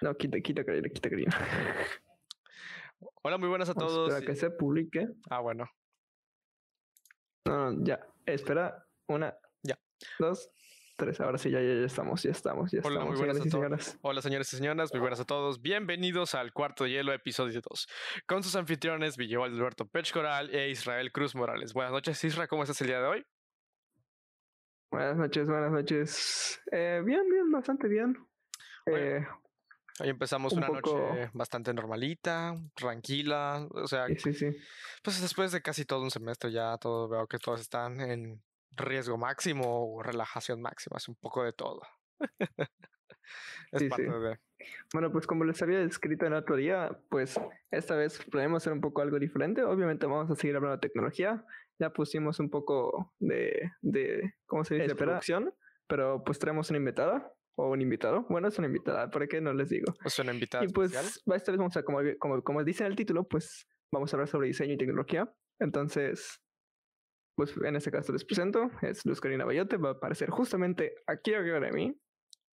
No, quita, quita, Karina, quita, Karina. Hola, muy buenas a todos. Para que se publique. Ah, bueno. No, no, ya. Espera, una, ya. Dos, tres. Ahora sí, ya, ya, ya estamos, ya estamos, ya Hola, estamos. muy buenas señoras y a todos. señoras. Hola, señores y señoras, muy buenas a todos. Bienvenidos al Cuarto de Hielo, episodio 2, con sus anfitriones Villewal Alberto Pech Coral e Israel Cruz Morales. Buenas noches, Isra, ¿cómo estás el día de hoy? Buenas noches, buenas noches. Eh, bien, bien, bastante bien. Eh, Hoy empezamos un una poco- noche bastante normalita, tranquila, o sea, sí, sí, pues después de casi todo un semestre ya todo veo que todos están en riesgo máximo o relajación máxima, es un poco de todo. es Sí, parte de... Bueno, pues como les había escrito en otro día, pues esta vez planeamos hacer un poco algo diferente. Obviamente vamos a seguir hablando de tecnología. Ya pusimos un poco de, de ¿cómo se dice? Producción, pero pues traemos una invitada o un invitado. Bueno, es una invitada, ¿por qué no les digo? Es una invitada Y pues especial. esta vez vamos a, como, como, como dice en el título, pues vamos a hablar sobre diseño y tecnología. Entonces, pues en este caso les presento, es Luz Karina Bayote, va a aparecer justamente aquí arriba de mí.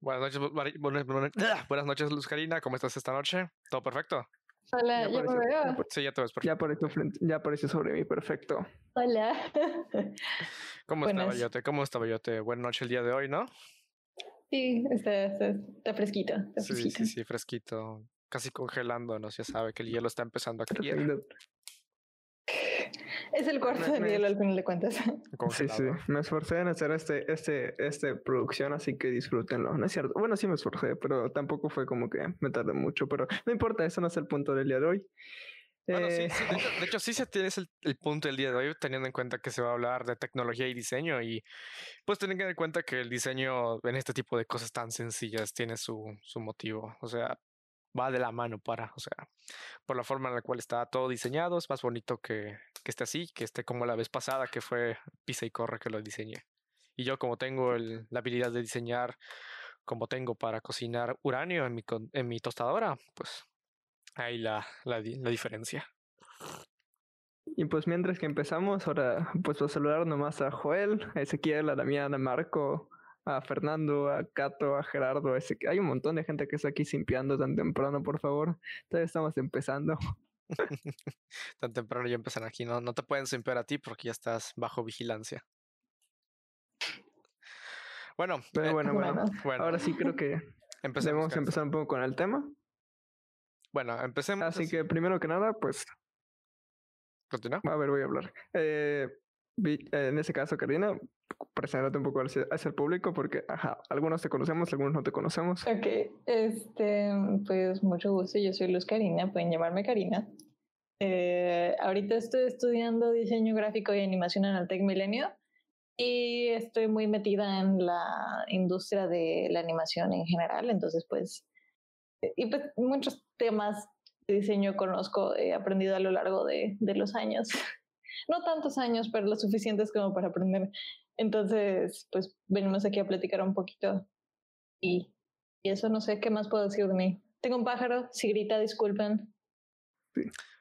Buenas noches, Mari- buenas, buenas- buenas noches, Luz Karina. ¿Cómo estás esta noche? ¿Todo perfecto? Hola, Ya ya me apareció, veo. Sí, ya todo es perfecto. Ya apareció, frente- ya apareció sobre mí, perfecto. Hola. ¿Cómo está buenas. Bayote? ¿Cómo está Bayote? Buena noche el día de hoy, ¿no? Sí, está, está, está fresquito. Está Sí, fresquito. sí, sí, fresquito. Casi congelándonos, ya sabe que el hielo está empezando a caer. Es el cuarto Me- de me- hielo al final de cuentas. Sí, Congelado. sí, me esforcé en hacer este, este, este producción, así que disfrútenlo. No es cierto. Bueno, sí me esforcé, pero tampoco fue como que me tardé mucho. Pero no importa, eso no es el punto del día de hoy. Bueno, sí, Eh, sí, de, hecho, de hecho, sí se tiene el, el punto del día de hoy, teniendo en cuenta que se va a hablar de tecnología y diseño y pues dar en cuenta que el diseño en este tipo de cosas tan sencillas tiene su, su motivo, o sea, va de la mano para, o sea, por la forma en la cual está todo diseñado, es más bonito que, que esté así, que esté como la vez pasada que fue Pisa y Corre que lo diseñé. Y yo como tengo el- la habilidad de diseñar como tengo para cocinar uranio en mi, en mi tostadora, pues ahí la, la, la diferencia. Y pues mientras que empezamos, ahora pues a saludar nomás a Joel, a Ezequiel, a Damián, a Marco, a Fernando, a Cato, a Gerardo, a Ezequiel. Hay un montón de gente que está aquí simpiando tan temprano, por favor. Todavía estamos empezando. Tan temprano ya empiezan aquí, no, no te pueden simpear a ti porque ya estás bajo vigilancia. Bueno, Pero eh, bueno, bueno. Bueno. bueno, Ahora sí creo que empecemos. debemos empezar un poco con el tema. Bueno, empecemos. Así que primero que nada, pues, Continúa. a ver, voy a hablar. Eh, vi- en ese caso, Karina, preséntate un poco hacia, hacia el público porque, ajá, algunos te conocemos, algunos no te conocemos. Ok, este, pues mucho gusto. Yo soy Luz Karina, pueden llamarme Karina. Eh, ahorita estoy estudiando diseño gráfico y animación en el Tec Milenio y estoy muy metida en la industria de la animación en general. Entonces, pues, eh, y pues muchos temas de diseño conozco, he aprendido a lo largo de, de los años. No tantos años, pero lo suficientes como para aprender. Entonces, pues venimos aquí a platicar un poquito y, y eso no sé qué más puedo decir de mí. Tengo un pájaro, si grita, disculpen.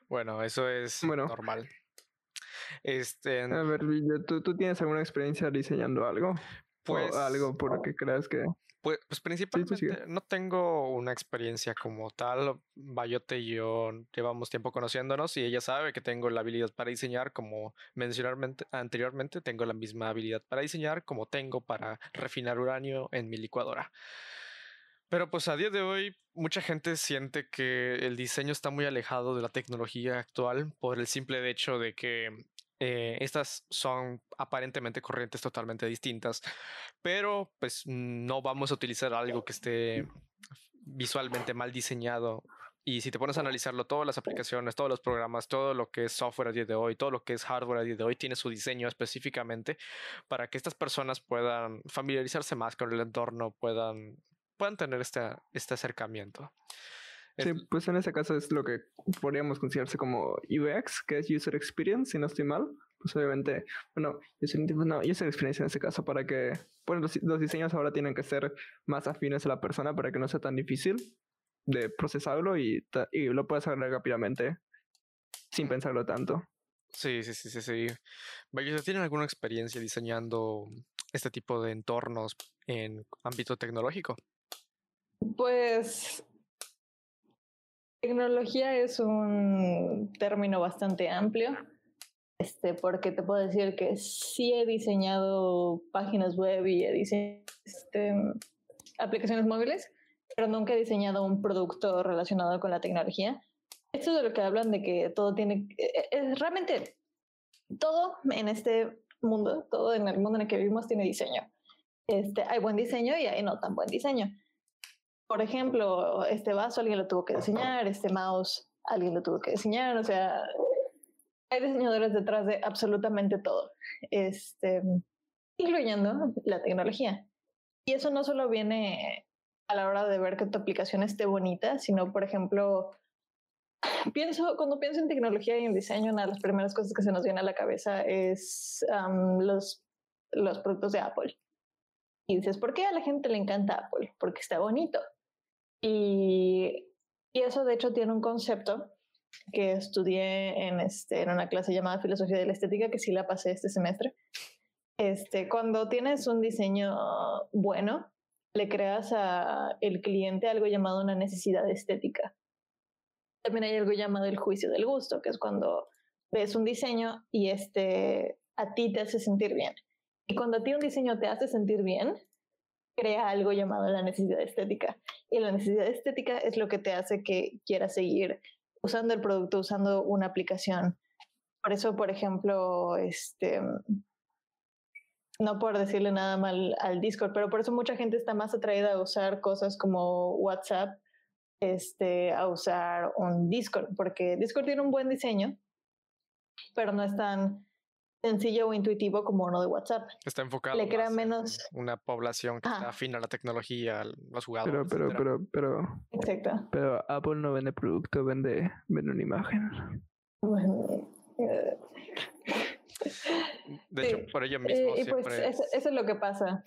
Bueno, eso es Bueno. normal. Este, A ver, ¿tú, ¿tú tienes alguna experiencia diseñando algo? pues, o algo por lo que creas que... pues, pues principalmente no tengo una experiencia como tal. Bayote y yo llevamos tiempo conociéndonos y ella sabe que tengo la habilidad para diseñar, como mencionarmente anteriormente, tengo la misma habilidad para diseñar como tengo para refinar uranio en mi licuadora. Pero pues a día de hoy mucha gente siente que el diseño está muy alejado de la tecnología actual por el simple hecho de que eh, estas son aparentemente corrientes totalmente distintas, pero pues no vamos a utilizar algo que esté visualmente mal diseñado. Y si te pones a analizarlo, todas las aplicaciones, todos los programas, todo lo que es software a día de hoy, todo lo que es hardware a día de hoy, tiene su diseño específicamente para que estas personas puedan familiarizarse más con el entorno, puedan, puedan tener este, este acercamiento. Sí, Es- pues en ese caso es lo que podríamos considerarse como UX, que es User Experience, si no estoy mal. Pues obviamente, bueno, user, no, user Experience en ese caso, para que, bueno, los, los diseños ahora tienen que ser más afines a la persona para que no sea tan difícil de procesarlo y, y lo puedas agregar rápidamente sin pensarlo tanto. Sí, sí, sí, sí, sí. ¿tienen alguna experiencia diseñando este tipo de entornos en ámbito tecnológico? Pues Tecnología es un término bastante amplio, este, porque te puedo decir que sí he diseñado páginas web y he diseñado este, aplicaciones móviles, pero nunca he diseñado un producto relacionado con la tecnología. Esto es de lo que hablan de que todo tiene, eh, eh, realmente todo en este mundo, todo en el mundo en el que vivimos tiene diseño. Este, hay buen diseño y hay no tan buen diseño. Por ejemplo, este vaso alguien lo tuvo que diseñar, este mouse alguien lo tuvo que diseñar, o sea, hay diseñadores detrás de absolutamente todo, este, incluyendo la tecnología. Y eso no solo viene a la hora de ver que tu aplicación esté bonita, sino, por ejemplo, pienso, cuando pienso en tecnología y en diseño, una de las primeras cosas que se nos viene a la cabeza es los, los productos de Apple. Y dices, ¿por qué a la gente le encanta Apple? Porque está bonito. Y, eso de hecho tiene un concepto que estudié en, este, en una clase llamada Filosofía de la Estética, que sí la pasé este semestre. Este, cuando tienes un diseño bueno, le creas a el cliente algo llamado una necesidad estética. También hay algo llamado el juicio del gusto, que es cuando ves un diseño y este a ti te hace sentir bien. Y cuando a ti un diseño te hace sentir bien, crea algo llamado la necesidad estética. Y la necesidad estética es lo que te hace que quieras seguir usando el producto, usando una aplicación. Por eso, por ejemplo, este, no por decirle nada mal al Discord, pero por eso mucha gente está más atraída a usar cosas como WhatsApp, este, a usar un Discord, porque Discord tiene un buen diseño, pero no es tan sencillo o intuitivo como uno de WhatsApp. Está enfocado Le crea menos una población que está afín a la tecnología, los jugadores. Pero, pero, pero, pero. Exacto. Pero Apple no vende producto, vende, vende una imagen. Eh, de hecho, por ello mismo. y pues eso, es lo que pasa.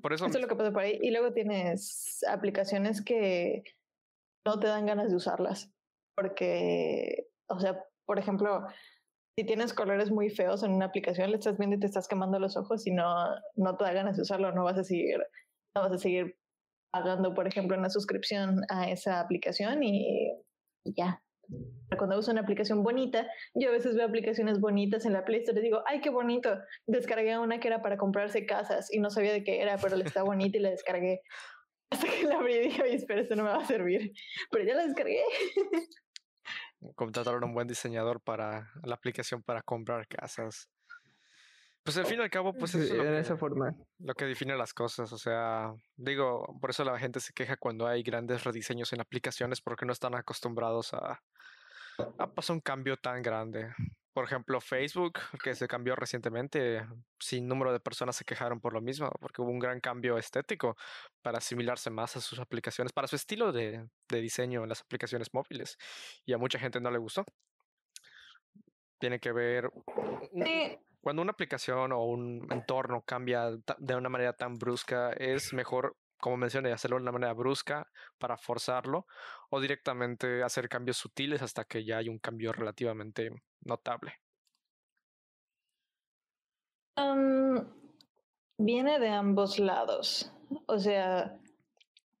Por, eso, eso es lo que pasa por ahí. Y luego tienes aplicaciones que no te dan ganas de usarlas. Porque, o sea, por ejemplo, si tienes colores muy feos en una aplicación, le estás viendo y te estás quemando los ojos y no, no te da ganas de usarlo, no vas a seguir, no vas a seguir pagando, por ejemplo, una suscripción a esa aplicación y, ya. Cuando uso una aplicación bonita, yo a veces veo aplicaciones bonitas en la Play Store y digo, ay, qué bonito. Descargué una que era para comprarse casas y no sabía de qué era, pero está bonita y la descargué. Hasta que la abrí y dije, oye, espera, esto no me va a servir. Pero ya la descargué. contratar a un buen diseñador para la aplicación para comprar casas. Pues al fin y al cabo, pues es de esa forma. lo que define las cosas. O sea, digo, por eso la gente se queja cuando hay grandes rediseños en aplicaciones porque no están acostumbrados a, a pasar un cambio tan grande. Por ejemplo, Facebook, que se cambió recientemente, sin número de personas se quejaron por lo mismo, porque hubo un gran cambio estético para asimilarse más a sus aplicaciones, para su estilo de, diseño en las aplicaciones móviles. Y a mucha gente no le gustó. Tiene que ver... Cuando una aplicación o un entorno cambia de una manera tan brusca, es mejor como mencioné, hacerlo de una manera brusca para forzarlo o directamente hacer cambios sutiles hasta que ya hay un cambio relativamente notable. viene de ambos lados. O sea,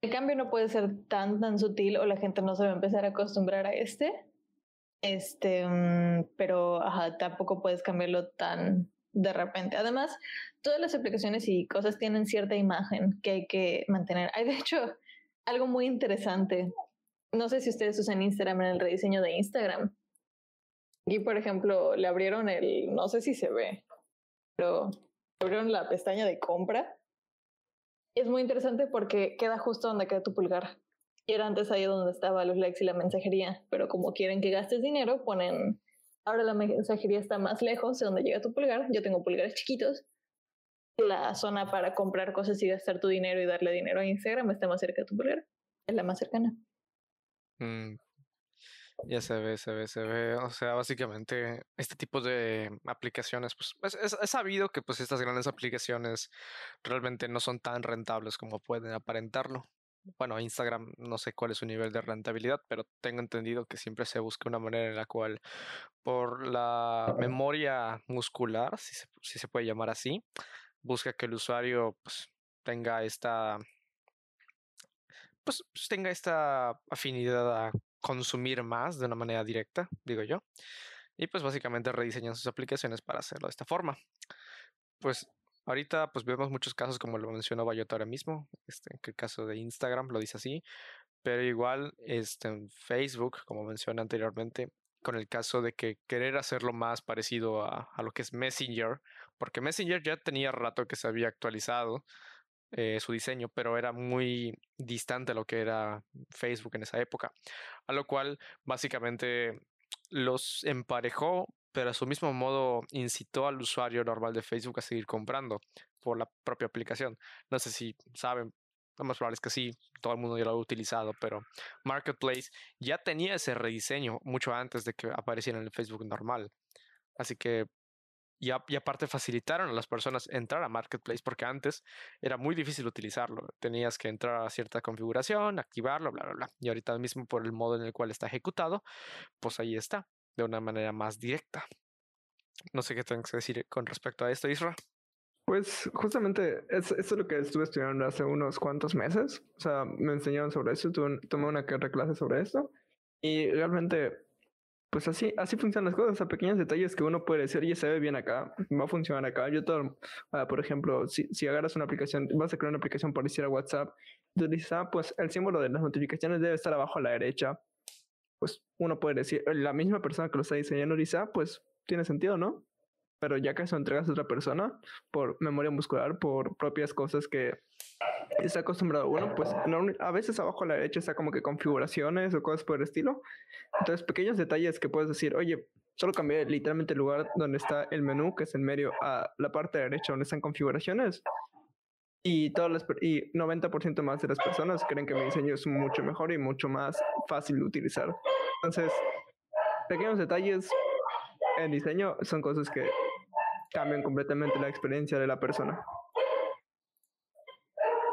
el cambio no puede ser tan, tan sutil o la gente no se va a empezar a acostumbrar a este. Este, mm, pero tampoco puedes cambiarlo tan de repente. Además, todas las aplicaciones y cosas tienen cierta imagen que hay que mantener. Hay de hecho algo muy interesante. No sé si ustedes usan Instagram en el rediseño de Instagram. Aquí, por ejemplo, le abrieron el, no sé si se ve, pero abrieron la pestaña de compra. Es muy interesante porque queda justo donde queda tu pulgar. Y era antes ahí donde estaba los likes y la mensajería, pero como quieren que gastes dinero, ponen Ahora la mensajería está más lejos de donde llega tu pulgar. Yo tengo pulgares chiquitos. La zona para comprar cosas y gastar tu dinero y darle dinero a Instagram está más cerca de tu pulgar. Es la más cercana. Mm, ya se ve, se ve, se ve. O sea, básicamente este tipo de aplicaciones, pues es, es, sabido que pues estas grandes aplicaciones realmente no son tan rentables como pueden aparentarlo bueno, Instagram no sé cuál es su nivel de rentabilidad, pero tengo entendido que siempre se busca una manera en la cual por la memoria muscular, si se, si se puede llamar así, busca que el usuario pues, tenga esta pues, pues tenga esta afinidad a consumir más de una manera directa, digo yo. Y pues básicamente rediseñan sus aplicaciones para hacerlo de esta forma. Pues ahorita pues vemos muchos casos como lo mencionó Bayota ahora mismo, este, en el caso de Instagram lo dice así, pero igual este, en Facebook, como mencioné anteriormente, con el caso de que querer hacerlo más parecido a, a lo que es Messenger, porque Messenger ya tenía rato que se había actualizado eh, su diseño, pero era muy distante a lo que era Facebook en esa época, a lo cual básicamente los emparejó, pero a su mismo modo incitó al usuario normal de Facebook a seguir comprando por la propia aplicación. No sé si saben, lo más probable es que sí, todo el mundo ya lo ha utilizado, pero Marketplace ya tenía ese rediseño mucho antes de que apareciera en el Facebook normal. Así que y, aparte facilitaron a las personas entrar a Marketplace porque antes era muy difícil utilizarlo. Tenías que entrar a cierta configuración, activarlo, bla, bla, bla. Y ahorita mismo por el modo en el cual está ejecutado, pues ahí está, de una manera más directa. No sé qué tengo que decir con respecto a esto, Isra. Pues justamente eso es lo que estuve estudiando hace unos cuantos meses. O sea, me enseñaron sobre eso, tomé una clase sobre esto. Y realmente pues así, así funcionan las cosas, a pequeños detalles que uno puede decir, oye, se ve bien acá, va a funcionar acá. Yo todo, ah, por ejemplo, si, si agarras una aplicación, vas a crear una aplicación para decir a WhatsApp, tú dices, ah, pues el símbolo de las notificaciones debe estar abajo a la derecha. Pues uno puede decir, la misma persona que lo está diseñando dice, ah, pues tiene sentido, ¿no? Pero ya que eso entregas a otra persona por memoria muscular, por propias cosas que está acostumbrado uno, pues a veces abajo a la derecha está como que configuraciones o cosas por el estilo. Entonces, pequeños detalles que puedes decir, oye, solo cambié literalmente el lugar donde está el menú, que es en medio, a la parte derecha donde están configuraciones. Y, todas las, y 90% más de las personas creen que mi diseño es mucho mejor y mucho más fácil de utilizar. Entonces, pequeños detalles en diseño son cosas que cambian completamente la experiencia de la persona.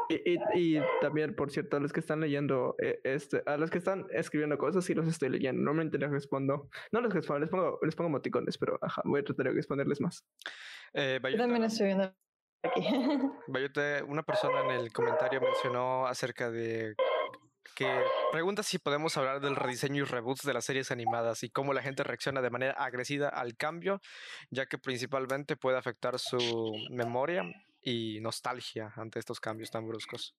Y, y, también, por cierto, a los que están leyendo, eh, este, a los que están escribiendo cosas, sí los estoy leyendo. Normalmente les respondo, no les respondo, les pongo, les pongo emoticones, pero ajá, voy a tratar de responderles más. Eh, Yo también estoy viendo aquí. una persona en el comentario mencionó acerca de que pregunta si podemos hablar del rediseño y reboots de las series animadas y cómo la gente reacciona de manera agresiva al cambio, ya que principalmente puede afectar su memoria y nostalgia ante estos cambios tan bruscos.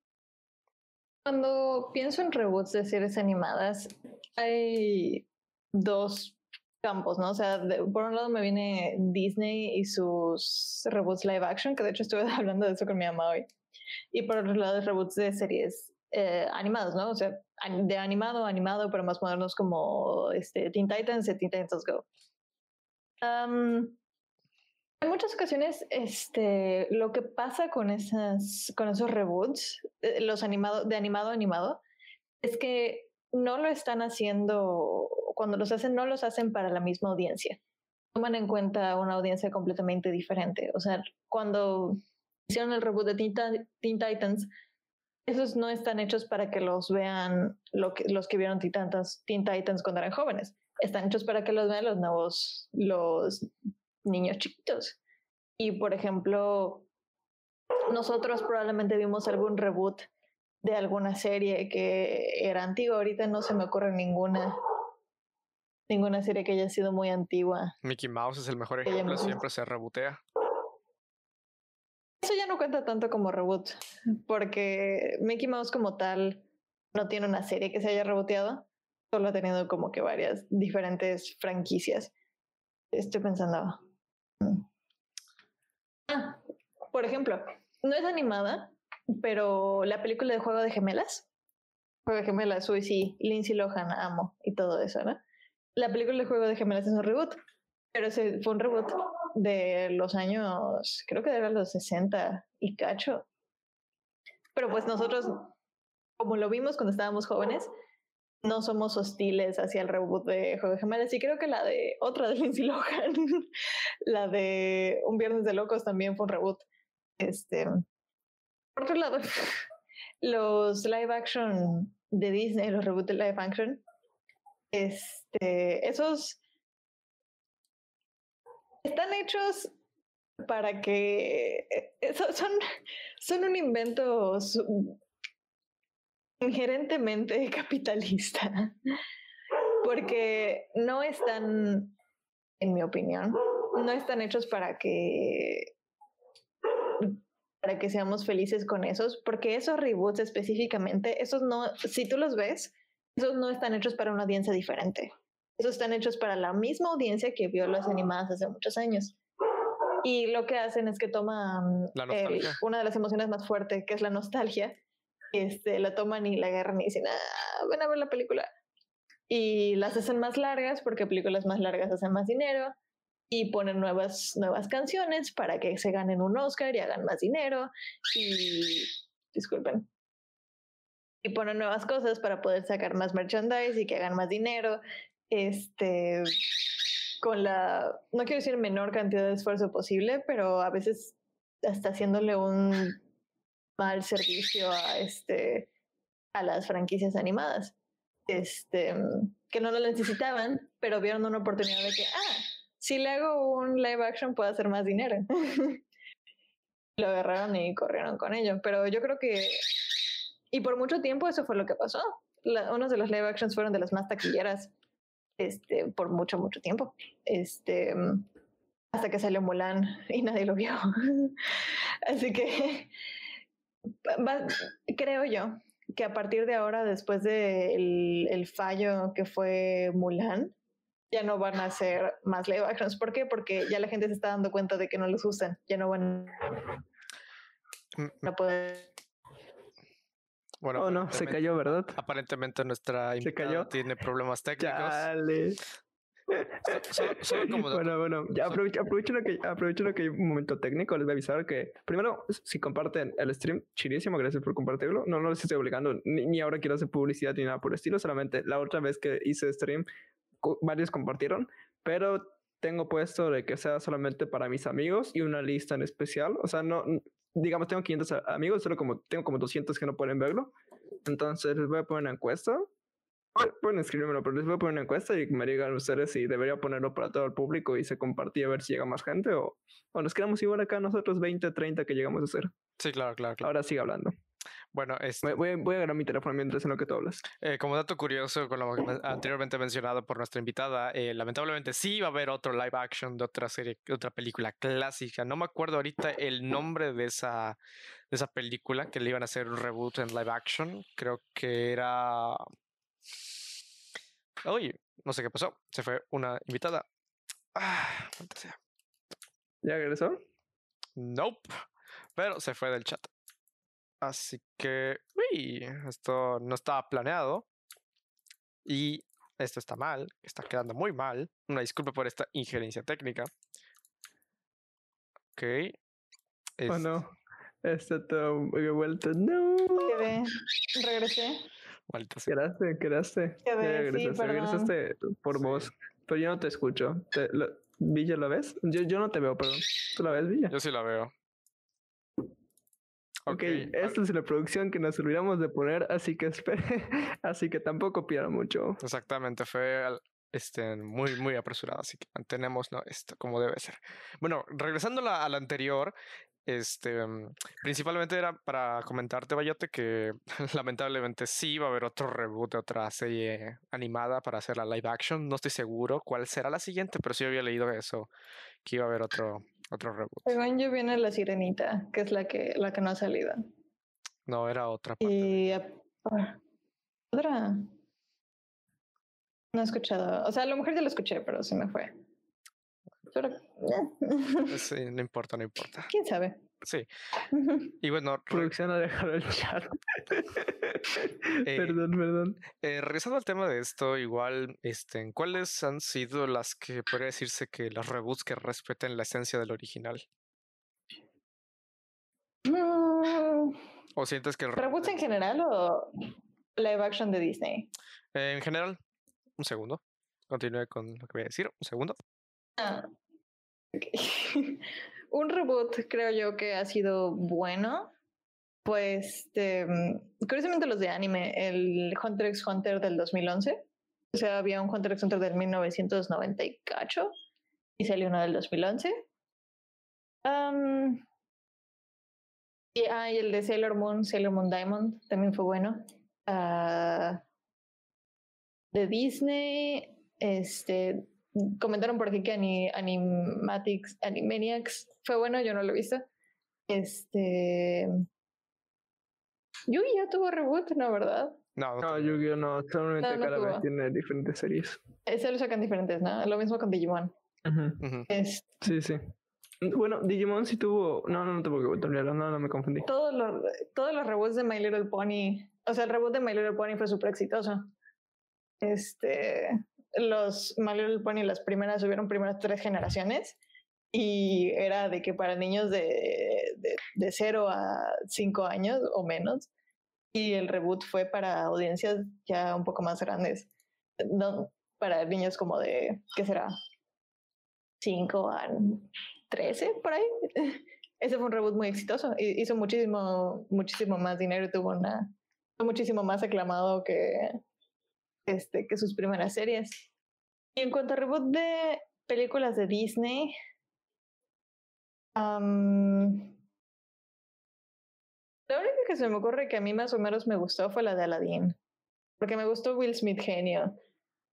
Cuando pienso en reboots de series animadas, hay dos campos, ¿no? O sea, por un lado me viene Disney y sus reboots live action, que de hecho estuve hablando de eso con mi mamá hoy. Y por otro lado, reboots de series eh, ¿no? O sea, de animado animado, pero más modernos como este, Teen Titans y Teen Titans Go. en muchas ocasiones, este, lo que pasa con, esas, con esos reboots, eh, los animados, de animado a animado, es que no lo están haciendo, cuando los hacen, no los hacen para la misma audiencia. Toman en cuenta una audiencia completamente diferente. O sea, cuando hicieron el reboot de Teen Titans, esos no están hechos para que los vean lo que, los que vieron Teen Titans, Teen Titans cuando eran jóvenes. Están hechos para que los vean los nuevos, los niños chiquitos. Y por ejemplo, nosotros probablemente vimos algún reboot de alguna serie que era antigua. Ahorita no se me ocurre ninguna ninguna serie que haya sido muy antigua. Mickey Mouse es el mejor ejemplo, siempre se rebootea. Eso ya no cuenta tanto como reboot, porque Mickey Mouse como tal no tiene una serie que se haya reboteado, solo ha tenido como que varias diferentes franquicias. Estoy pensando. Mm. Ah, por ejemplo, no es animada, pero la película de Juego de Gemelas, Juego de Gemelas, uy, sí, Lindsay Lohan, amo, y todo eso, ¿no? La película de Juego de Gemelas es un reboot, pero ese fue un reboot de los años, creo que eran los 60 y cacho. Pero pues nosotros, como lo vimos cuando estábamos jóvenes, no somos hostiles hacia el reboot de Juego de Gemelas. Y creo que la de otra de Lindsay Lohan, la de Un Viernes de Locos también fue un reboot. Este, por otro lado, los live action de Disney, los reboots de live action, este, esos están hechos para que eh, son, son un invento inherentemente capitalista. porque no están, en mi opinión, no están hechos para que para que seamos felices con esos, porque esos reboots específicamente, esos no, si tú los ves, esos no están hechos para una audiencia diferente. Esos están hechos para la misma audiencia que vio las animadas hace muchos años. Y lo que hacen es que toman una de las emociones más fuertes, que es la nostalgia, este, la toman y la agarran y dicen, ah, ven a ver la película. Y las hacen más largas porque películas más largas hacen más dinero y ponen nuevas, nuevas canciones para que se ganen un Oscar y hagan más dinero y disculpen y ponen nuevas cosas para poder sacar más merchandise y que hagan más dinero este con la no quiero decir menor cantidad de esfuerzo posible pero a veces hasta haciéndole un mal servicio a este a las franquicias animadas este que no lo necesitaban pero vieron una oportunidad de que ah si le hago un live action puedo hacer más dinero. lo agarraron y corrieron con ello. Pero yo creo que, y por mucho tiempo eso fue lo que pasó. unos de los live actions fueron de las más taquilleras este, por mucho, mucho tiempo. Este, hasta que salió Mulan y nadie lo vio. Así que creo yo que a partir de ahora, después del el fallo que fue Mulan, ya no van a hacer más live actions. ¿Por qué? Porque ya la gente se está dando cuenta de que no los usan, ya no van a poder. Bueno, oh, no, se cayó, ¿verdad? Aparentemente nuestra invitada tiene problemas técnicos. Dale. bueno, bueno, ya aprovecho, aprovecho, lo que, aprovecho lo que hay un momento técnico. Les voy a avisar que, primero, si comparten el stream, chirísimo, gracias por compartirlo. No, no les estoy obligando, ni, ni, ahora quiero hacer publicidad ni nada por el estilo. Solamente la otra vez que hice stream, varios compartieron, pero tengo puesto de que sea solamente para mis amigos y una lista en especial. O sea, no, digamos, tengo 500 amigos, solo como tengo como 200 que no pueden verlo. Entonces les voy a poner una encuesta. Pueden escribirmelo, pero les voy a poner una encuesta y me digan ustedes si debería ponerlo para todo el público y se compartía a ver si llega más gente o, o nos quedamos igual acá nosotros 20, 30 que llegamos a hacer. Sí, claro, claro. claro. Ahora sigue hablando. Bueno, este, voy, voy, a agarrar mi teléfono mientras en lo que tú hablas. Eh, como dato curioso, con lo anteriormente mencionado por nuestra invitada, eh, lamentablemente sí va a haber otro live action de otra serie, otra película clásica. No me acuerdo ahorita el nombre de esa, de esa película que le iban a hacer un reboot en live action. Creo que era. Oye, no sé qué pasó. Se fue una invitada. Ah, sea. ¿Ya regresó? Nope. Pero se fue del chat. Así que, uy, esto no estaba planeado. Y esto está mal, está quedando muy mal. Una disculpa por esta injerencia técnica. Ok. Oh no, está todo muy vuelto. No. Quedé. Regresé. Vueltas. Quedaste, quedaste. Quedé, sí, regresaste por voz. Pero yo no te escucho. ¿Villa la ves? Yo, yo no te veo, perdón. ¿Tú la ves, Villa? Yo sí la veo. Ok, esta es la producción que nos olvidamos de poner, así que espere, así que tampoco pierda mucho. Exactamente, fue este, muy, muy apresurado, así que mantenemos esto como debe ser. Bueno, regresando a la, anterior, este, mm, principalmente era para comentarte, Bayote, que lamentablemente sí va a haber otro reboot de otra serie animada para hacer la live action. No estoy seguro cuál será la siguiente, pero sí había leído eso, que iba a haber otro, otro reboot. Según yo viene La Sirenita, que es la que, la que no ha salido. No, era otra. Parte y ah, otra. No he escuchado. O sea, a lo mejor ya lo escuché, pero se me fue. Pero, eh. sí, no importa, no importa. ¿Quién sabe? Sí. Y bueno, producción ha dejado el chat. Eh, perdón, perdón. Eh, regresando al tema de esto, igual, este, ¿cuáles han sido las que podría decirse que las reboots que respeten la esencia del original? ¿O sientes que... ¿Reboots en general o live action de Disney? en general, un segundo. Continúe con lo que voy a decir. Un segundo. Ah, un reboot creo yo que ha sido bueno. Pues, este, curiosamente los de anime, el Hunter x Hunter del 2011, o sea, había un Hunter x Hunter del 1998 y salió uno del 2011. y, ah, el de Sailor Moon, Sailor Moon Diamond, también fue bueno. Uh, de Disney, este, comentaron por aquí que Animatics, Animaniacs fue bueno, yo no lo he visto. Este. Yugi ya tuvo reboot, ¿no? ¿Verdad? No, No, Yu-Gi-Oh! no, solamente No, no cada vez tuvo. tiene diferentes series. Ese lo sacan diferentes, ¿no? Lo mismo con Digimon. Ujú. Ujú. Es, Sí, sí. Bueno, Digimon sí tuvo. No, no, no tuvo que volver, no, no me confundí. todos, los, todos los reboots de My Little Pony. O sea, el reboot de My Little Pony fue súper exitoso. Este. Los My Little Pony, las primeras, subieron primeras tres generaciones. Y era de que para niños de, de, de 0 a 5 años o menos. Y el reboot fue para audiencias ya un poco más grandes. No, para niños como de, ¿qué será? 5 a 13 por ahí. Ese fue un reboot muy exitoso. hi- Hizo muchísimo, muchísimo más dinero tuvo una. Fue muchísimo más aclamado que, este, que sus primeras series. Y en cuanto a reboot de películas de Disney. La única que se me ocurre que a mí más o menos me gustó fue la de Aladdin. Porque me gustó Will Smith genio.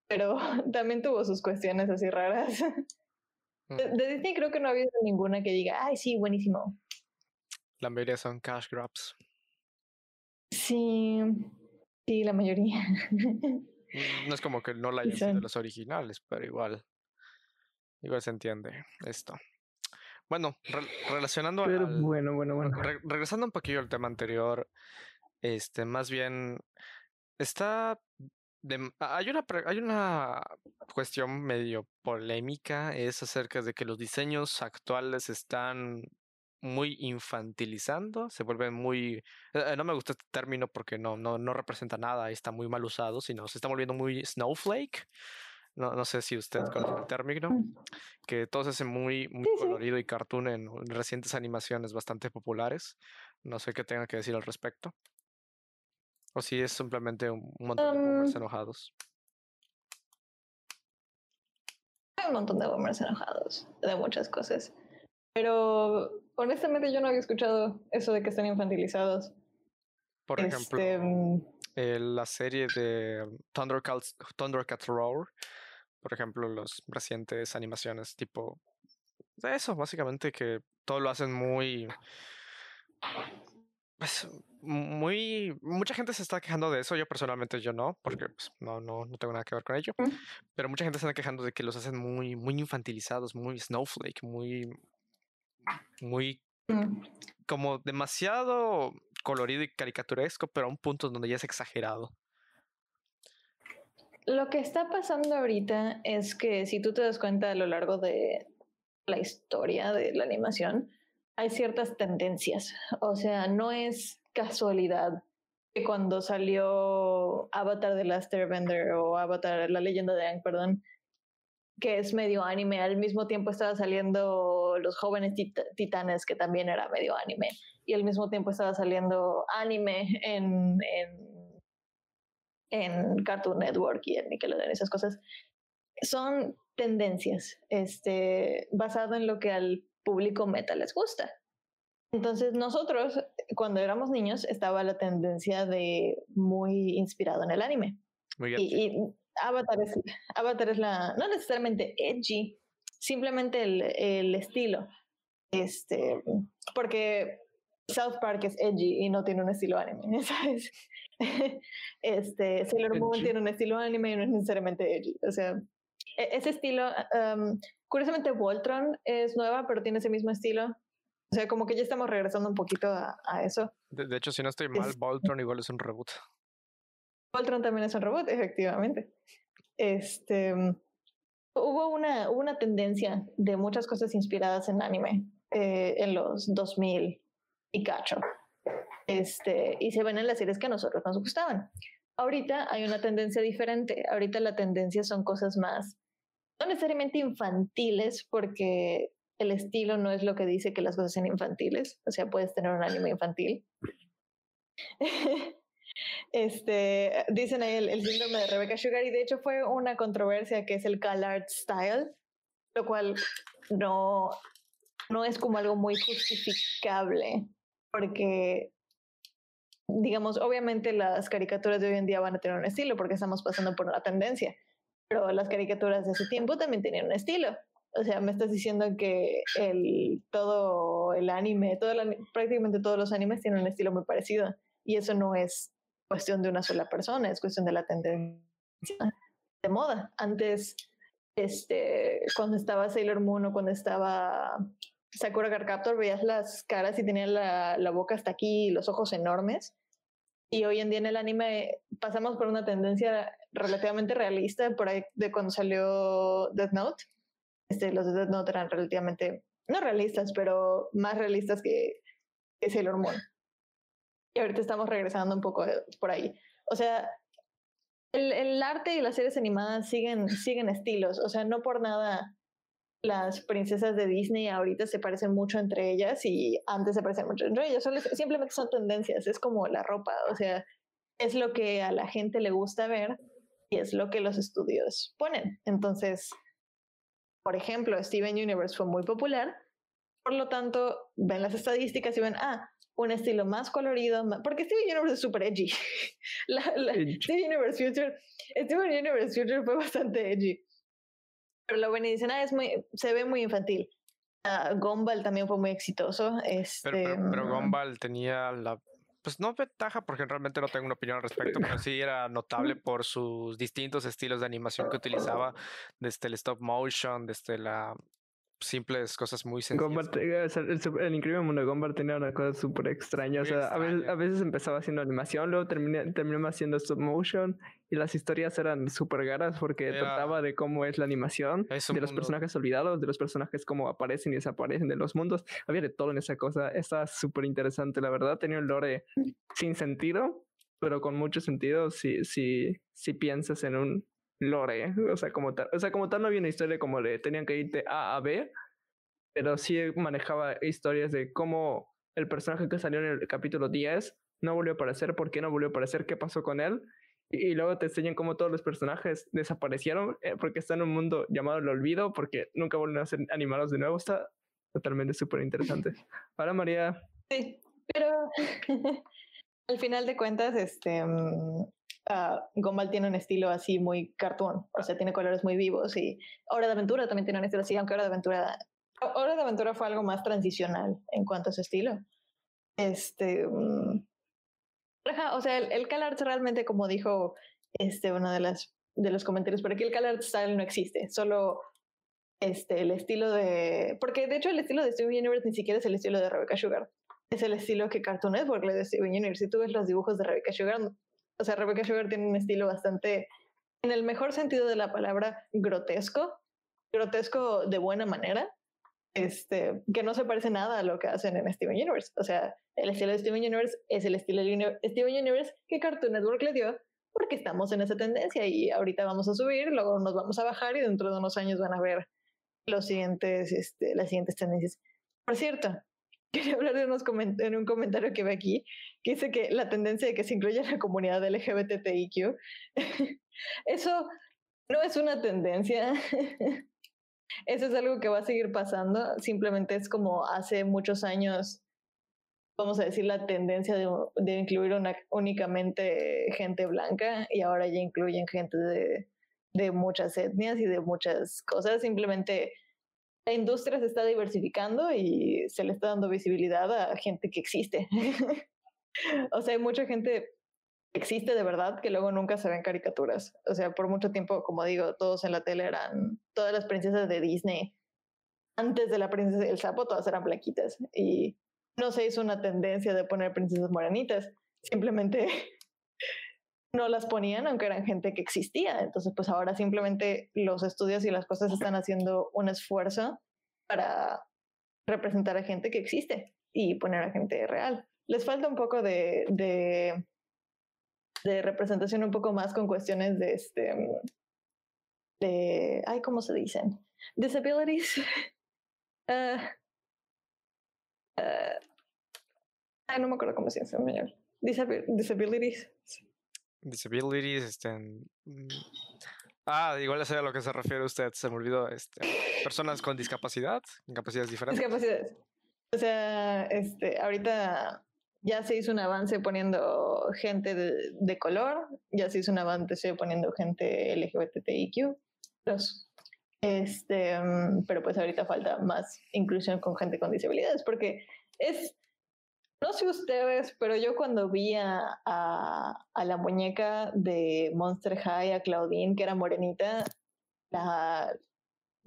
Pero también tuvo sus cuestiones así raras. De, Disney creo que no ha habido ninguna que diga, ay, sí, buenísimo. La mayoría son cash grabs. Sí, sí, la mayoría. Mm, No es como que no la hayan sido los originales, pero igual. Igual se entiende esto. Bueno, re- relacionando Pero al- bueno, bueno, bueno. Re- regresando un poquillo al tema anterior, este, más bien, está, de- hay una, hay una cuestión medio polémica, es acerca de que los diseños actuales están muy infantilizando, se vuelven muy, eh, no me gusta este término porque no, no, no representa nada, está muy mal usado, sino se está volviendo muy snowflake. No, no sé si usted conoce el término que todo se hace muy, muy Sí, sí. colorido y cartoon en en recientes animaciones bastante populares. No sé qué tenga que decir al respecto. O si es simplemente un montón de boomers Um, enojados. Hay un montón de boomers enojados de muchas cosas. Pero honestamente yo no había escuchado eso de que están infantilizados. Por ejemplo, Este, mm, eh, la serie de Thundercats, Thundercats Roar, por ejemplo, los recientes animaciones tipo de eso, básicamente que todo lo hacen muy pues, muy mucha gente se está quejando de eso, yo personalmente yo no, porque pues, no, no, no tengo nada que ver con ello, pero mucha gente se está quejando de que los hacen muy, muy infantilizados, muy snowflake, muy muy mm, como demasiado colorido y caricaturesco, pero a un punto donde ya es exagerado. Lo que está pasando ahorita es que si tú te das cuenta a lo largo de la historia de la animación, hay ciertas tendencias. O sea, no es casualidad que cuando salió Avatar de Last Airbender o Avatar, la leyenda de Aang, perdón, que es medio anime, al mismo tiempo estaba saliendo Los jóvenes Tit- titanes, que también era medio anime, y al mismo tiempo estaba saliendo anime en en Cartoon Network y en Nickelodeon, esas cosas, son tendencias, este, basado en lo que al público meta les gusta. Entonces nosotros, cuando éramos niños, estaba la tendencia de muy inspirado en el anime. Muy. Y, y Avatar, es, Avatar es la, no necesariamente edgy, simplemente el, el estilo. Este, porque South Park es edgy y no tiene un estilo anime, ¿sabes? Este, Sailor Moon Edgy. tiene un estilo anime y no es necesariamente edgy. O sea, e- ese estilo, um, curiosamente Voltron es nueva, pero tiene ese mismo estilo. O sea, como que ya estamos regresando un poquito a, a eso. De, de hecho, si no estoy mal, es- Voltron igual es un reboot. Voltron también es un robot, efectivamente. Este, hubo una, hubo una tendencia de muchas cosas inspiradas en anime eh, en los 2000 y cacho. Este, y se ven en las series que a nosotros nos gustaban. Ahorita hay una tendencia diferente. Ahorita la tendencia son cosas más, no necesariamente infantiles, porque el estilo no es lo que dice que las cosas sean infantiles. O sea, puedes tener un anime infantil. Este, dicen ahí el, el síndrome de Rebecca Sugar y de hecho fue una controversia que es el Call Art Style, lo cual no, no es como algo muy justificable porque digamos, obviamente las caricaturas de hoy en día van a tener un estilo porque estamos pasando por una tendencia, pero las caricaturas de ese tiempo también tenían un estilo. O sea, me estás diciendo que el, todo el anime, todo prácticamente todos los animes tienen un estilo muy parecido. Y eso no es cuestión de una sola persona, es cuestión de la tendencia de moda. Antes, este, cuando estaba Sailor Moon o cuando estaba Sakura Card Captor, veías las caras y tenían la, la boca hasta aquí y los ojos enormes. Y hoy en día en el anime pasamos por una tendencia relativamente realista por ahí de cuando salió Death Note este, los de Death Note eran relativamente, no realistas, pero más realistas que, que Sailor Moon. Y ahorita estamos regresando un poco por ahí. O sea, el, el, arte y las series animadas siguen, siguen estilos. O sea, no por nada las princesas de Disney ahorita se parecen mucho entre ellas y antes se parecen mucho entre ellas. simplemente son tendencias. Es como la ropa. O sea, es lo que a la gente le gusta ver y es lo que los estudios ponen. Entonces, por ejemplo, Steven Universe fue muy popular, por lo tanto, ven las estadísticas y ven, ah, un estilo más colorido, porque Steven Universe es súper edgy. Steven, Universe Future, Steven Universe Future fue bastante edgy. Pero lo ven y dicen, ah, es muy, se ve muy infantil. Uh, Gumball también fue muy exitoso. Este, pero, pero, mm, Gumball tenía la pues no ventaja porque realmente no tengo una opinión al respecto, pero sí era notable por sus distintos estilos de animación que utilizaba, desde el stop motion, desde la simples cosas muy sencillas. el, increíble mundo de Gumball tenía una cosa súper extraña. o sea, A, veces, empezaba haciendo animación, luego terminé, terminó haciendo stop motion y las historias eran súper garas porque trataba de cómo es la animación, de los personajes olvidados, de los personajes cómo aparecen y desaparecen de los mundos. Había de todo en esa cosa. Estaba súper interesante, la verdad. Tenía un lore sin sentido, pero con mucho sentido si, si, si piensas en un lore, o sea, como tal, o sea, como tal no había una historia como de tenían que ir de A a B, pero sí manejaba historias de cómo el personaje que salió en el capítulo 10 no volvió a aparecer, por qué no volvió a aparecer, qué pasó con él, y, luego te enseñan cómo todos los personajes desaparecieron eh, porque están en un mundo llamado el olvido, porque nunca vuelven a ser animados de nuevo, está totalmente súper interesante. Ahora María. Sí, pero al final de cuentas, este, mm, uh, Gumball tiene un estilo así muy cartoon, o sea, tiene colores muy vivos y Hora de Aventura también tiene un estilo así, aunque Hora de Aventura, Hora de Aventura fue algo más transicional en cuanto a su estilo. Este, um, o sea, el, el realmente, como dijo este, uno de, las, de los comentarios, por aquí el Art style no existe, solo este, el estilo de... Porque de hecho el estilo de Steven Universe ni siquiera es el estilo de Rebecca Sugar. Es el estilo que Cartoon Network le de Steven Universe. Si tú ves los dibujos de Rebecca Sugar, o sea, Rebecca Sugar tiene un estilo bastante, en el mejor sentido de la palabra, grotesco, grotesco de buena manera, este, que no se parece nada a lo que hacen en Steven Universe. O sea, el estilo de Steven Universe es el estilo de Steven Universe que Cartoon Network le dio porque estamos en esa tendencia y ahorita vamos a subir, luego nos vamos a bajar y dentro de unos años van a ver los siguientes, este, las siguientes tendencias. Por cierto, quería hablar de unos en un comentario que ve aquí, que dice que la tendencia de que se incluya la comunidad LGBTIQ, eso no es una tendencia, eso es algo que va a seguir pasando, simplemente es como hace muchos años, vamos a decir, la tendencia de, incluir únicamente gente blanca y ahora ya incluyen gente de, de muchas etnias y de muchas cosas, simplemente la industria se está diversificando y se le está dando visibilidad a gente que existe. o sea, hay mucha gente que existe de verdad que luego nunca se ven caricaturas. O sea, por mucho tiempo, como digo, todos en la tele eran todas las princesas de Disney. Antes de la princesa del sapo, todas eran blanquitas. Y no se hizo una tendencia de poner princesas morenitas. Simplemente no las ponían, aunque eran gente que existía. Entonces, pues ahora simplemente los estudios y las cosas están haciendo un esfuerzo para representar a gente que existe y poner a gente real. Les falta un poco de, de, de representación un poco más con cuestiones de este de ay cómo se dicen disabilities. Uh, uh, ay no me acuerdo cómo se dice en español disabilities disabilities, este, mm, ah, igual sé a lo que se refiere usted, se me olvidó, este, personas con discapacidad, capacidades diferentes. Discapacidades. O sea, este, ahorita ya se hizo un avance poniendo gente de, de color, ya se hizo un avance poniendo gente LGBTIQ. Este, mm, pero pues ahorita falta más inclusión con gente con disabilidades, porque es, no sé ustedes, pero yo cuando vi a, la muñeca de Monster High, a Claudine, que era morenita,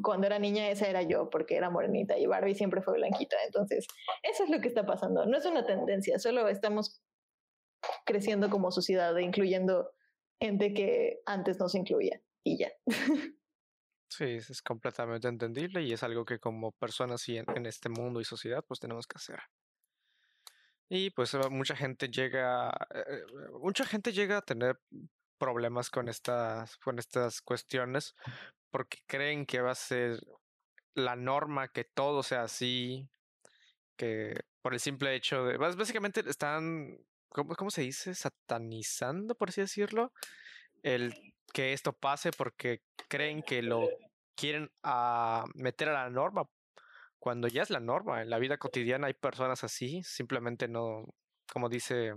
cuando era niña esa era yo porque era morenita y Barbie siempre fue blanquita. Entonces, eso es lo que está pasando. No es una tendencia, solo estamos creciendo como sociedad, incluyendo gente que antes no se incluía y ya. Sí, es completamente entendible y es algo que como personas y en este mundo y sociedad pues tenemos que hacer. Y pues mucha gente llega, eh, eh, mucha gente llega a tener problemas con estas, con estas cuestiones porque creen que va a ser la norma que todo sea así, que por el simple hecho de, básicamente están, ¿cómo, cómo se dice? Satanizando, por así decirlo, el que esto pase porque creen que lo quieren a meter a la norma cuando ya es la norma. En la vida cotidiana hay personas así, simplemente no, como dice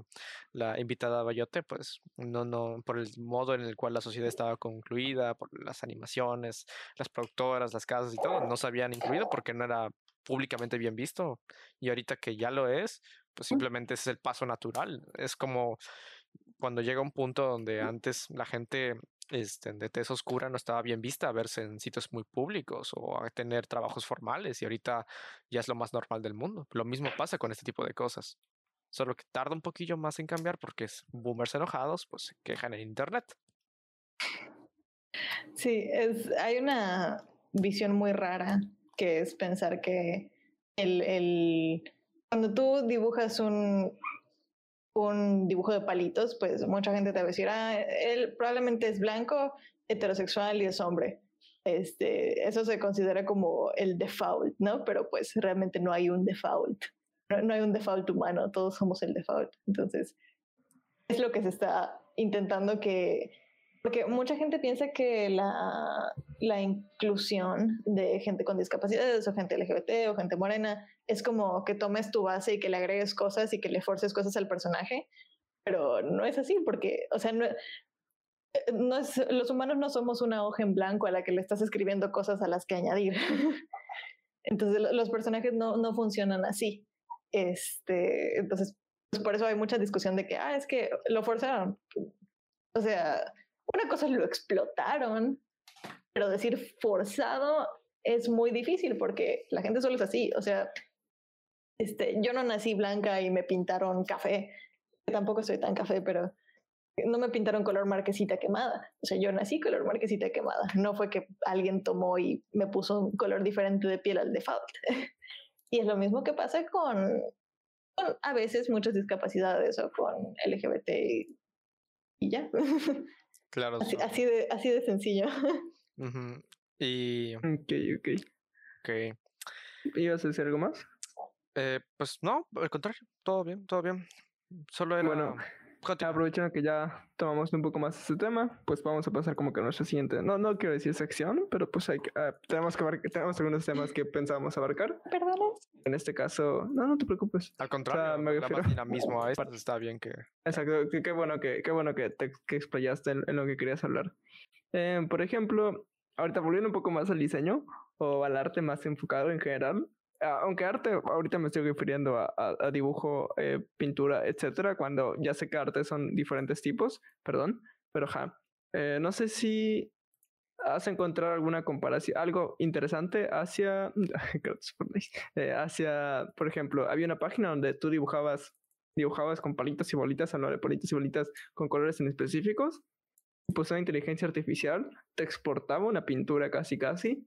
la invitada Bayote, pues no, no, por el modo en el cual la sociedad estaba concluida, por las animaciones, las productoras, las casas y todo, no se habían incluido porque no era públicamente bien visto. Y ahorita que ya lo es, pues simplemente es el paso natural. Es como cuando llega un punto donde antes la gente este, de tez oscura no estaba bien vista a verse en sitios muy públicos o a tener trabajos formales y ahorita ya es lo más normal del mundo. Lo mismo pasa con este tipo de cosas. Solo que tarda un poquillo más en cambiar porque es boomers enojados, pues se quejan en internet. Sí, es, hay una visión muy rara que es pensar que el, el, cuando tú dibujas un, un dibujo de palitos, pues mucha gente te va a decir, ah, él probablemente es blanco, heterosexual y es hombre. Este, eso se considera como el default, ¿no? Pero pues realmente no hay un default no, hay un default humano, todos somos el default. Entonces, es lo que se está intentando que, porque mucha gente piensa que la, la inclusión de gente con discapacidades o gente LGBT o gente morena es como que tomes tu base y que le agregues cosas y que le forces cosas al personaje, pero no es así porque, o sea, no, no es, los humanos no somos una hoja en blanco a la que le estás escribiendo cosas a las que añadir. Entonces los personajes no, no funcionan así. Este, entonces, pues por eso hay mucha discusión de que, ah, es que lo forzaron. O sea, una cosa es lo explotaron, pero decir forzado es muy difícil porque la gente solo es así. O sea, este, yo no nací blanca y me pintaron café. Tampoco soy tan café, pero no me pintaron color marquesita quemada. O sea, yo nací color marquesita quemada. No fue que alguien tomó y me puso un color diferente de piel al default. Y es lo mismo que pasa con, a veces muchas discapacidades o con LGBT y, ya. Claro. así, así, de, así de sencillo. Y. Ok, ok. Ok. ¿Ibas a decir algo más? Eh, pues no, al contrario, todo bien, todo bien. Solo era. Bueno, Aprovechando que ya tomamos un poco más este tema, pues vamos a pasar como que a nuestra siguiente, no, no quiero decir sección, pero pues hay, uh, tenemos que abarcar, tenemos algunos temas que pensábamos abarcar. Perdón. En este caso, no, no te preocupes. Al contrario, o sea, me refiero dinamismo a esto, está bien que... Exacto, qué bueno que, qué bueno que te que explayaste en, en, lo que querías hablar. Eh, por ejemplo, ahorita volviendo un poco más al diseño o al arte más enfocado en general, aunque arte, ahorita me estoy refiriendo a, a, dibujo, eh, pintura, etcétera, cuando ya sé que arte son diferentes tipos, perdón, pero ja, eh, no sé si has encontrado alguna comparación, algo interesante hacia, eh, hacia, por ejemplo, había una página donde tú dibujabas, dibujabas con palitos y bolitas, hablo de palitos y bolitas con colores en específicos, pues una inteligencia artificial te exportaba una pintura casi casi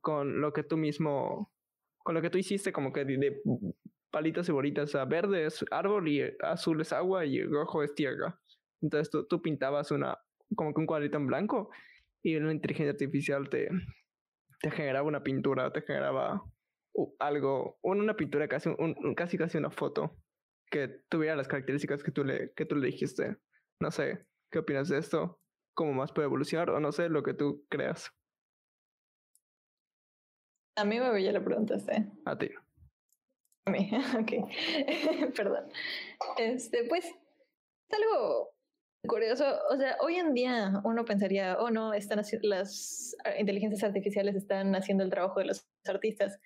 con lo que tú mismo con lo que tú hiciste, como que de, palitos y bolitas, a verde es árbol y azul es agua y rojo es tierra. Entonces tú, tú pintabas una, como que un cuadrito en blanco y una inteligencia artificial te, te generaba una pintura, te generaba algo, una pintura casi, un, casi casi una foto que tuviera las características que tú le, que tú le dijiste. No sé, ¿qué opinas de esto? ¿Cómo más puede evolucionar? O no sé, lo que tú creas. A mí me ya le preguntaste. A ti. A mí, ok. Perdón. Este, pues, es algo curioso. O sea, hoy en día uno pensaría, oh no, están las inteligencias artificiales están haciendo el trabajo de los artistas.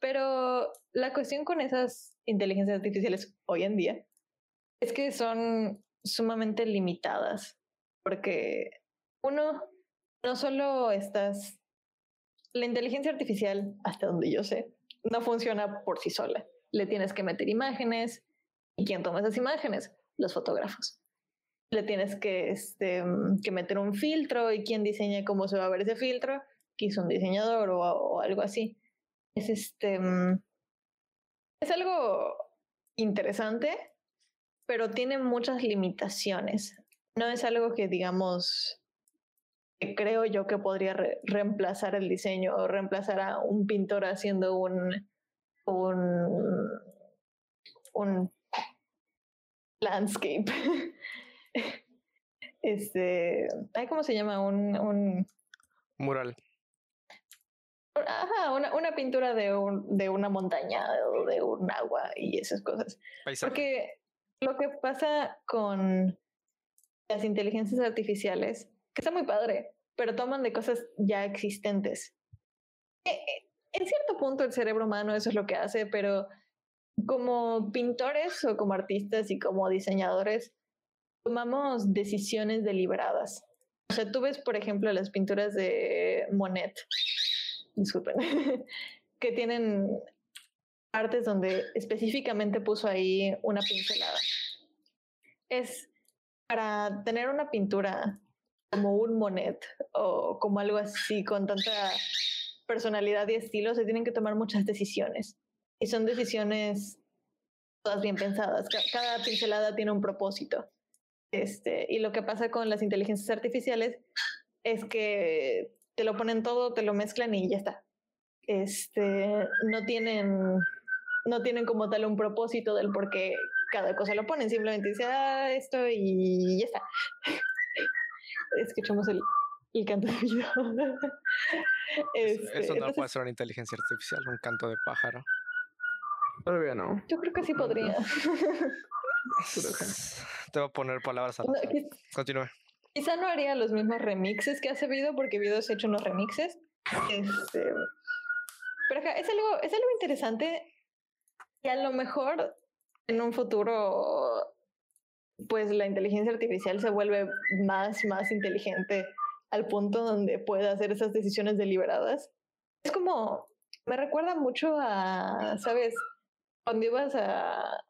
Pero la cuestión con esas inteligencias artificiales hoy en día es que son sumamente limitadas. Porque uno, no solo estás... La inteligencia artificial, hasta donde yo sé, no funciona por sí sola. Le tienes que meter imágenes. ¿Y quién toma esas imágenes? Los fotógrafos. Le tienes que, este, que meter un filtro y quién diseña cómo se va a ver ese filtro, que hizo un diseñador o, o algo así. Es este. Es algo interesante, pero tiene muchas limitaciones. No es algo que, digamos, creo yo que podría reemplazar el diseño o reemplazar a un pintor haciendo un, un, un landscape. este, ¿cómo se llama? Un, un mural. Ajá, una, una pintura de, un, de una montaña o de un agua y esas cosas. Porque lo que pasa con las inteligencias artificiales, que está muy padre, pero toman de cosas ya existentes. E, e, en cierto punto el cerebro humano eso es lo que hace, pero como pintores o como artistas y como diseñadores, tomamos decisiones deliberadas. O sea, tú ves, por ejemplo, las pinturas de Monet, disculpen, que tienen partes donde específicamente puso ahí una pincelada. Es para tener una pintura como un Monet o como algo así con tanta personalidad y estilo, se tienen que tomar muchas decisiones. Y son decisiones todas bien pensadas. Cada pincelada tiene un propósito. Este, y lo que pasa con las inteligencias artificiales es que te lo ponen todo, te lo mezclan y ya está. Este, no tienen, no tienen como tal un propósito del por qué cada cosa lo ponen, simplemente dice, ah, esto y ya está. Escuchamos el, el canto de vida. Este, eso no puede ser una inteligencia artificial, un canto de pájaro. Todavía no. Yo creo que sí podría. Te voy a poner palabras a Continúe. Quizá no haría los mismos remixes que hace Vido, porque Vido ha hecho unos remixes. Este, pero acá es algo, es algo interesante y a lo mejor en un futuro pues la inteligencia artificial se vuelve más, más inteligente al punto donde puede hacer esas decisiones deliberadas. Es como, me recuerda mucho a, ¿sabes? Cuando ibas a,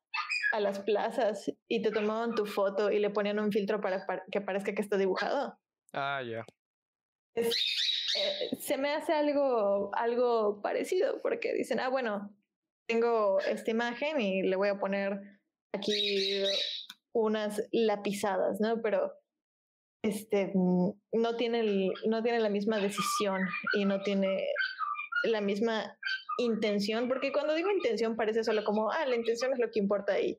a las plazas y te tomaban tu foto y le ponían un filtro para, que parezca que está dibujado. Ah, ya. Eh, se me hace algo, algo parecido porque dicen, ah, bueno, tengo esta imagen y le voy a poner aquí unas lapizadas, ¿no? Pero este no tiene, no tiene la misma decisión y no tiene la misma intención, porque cuando digo intención parece solo como, ah, la intención es lo que importa ahí.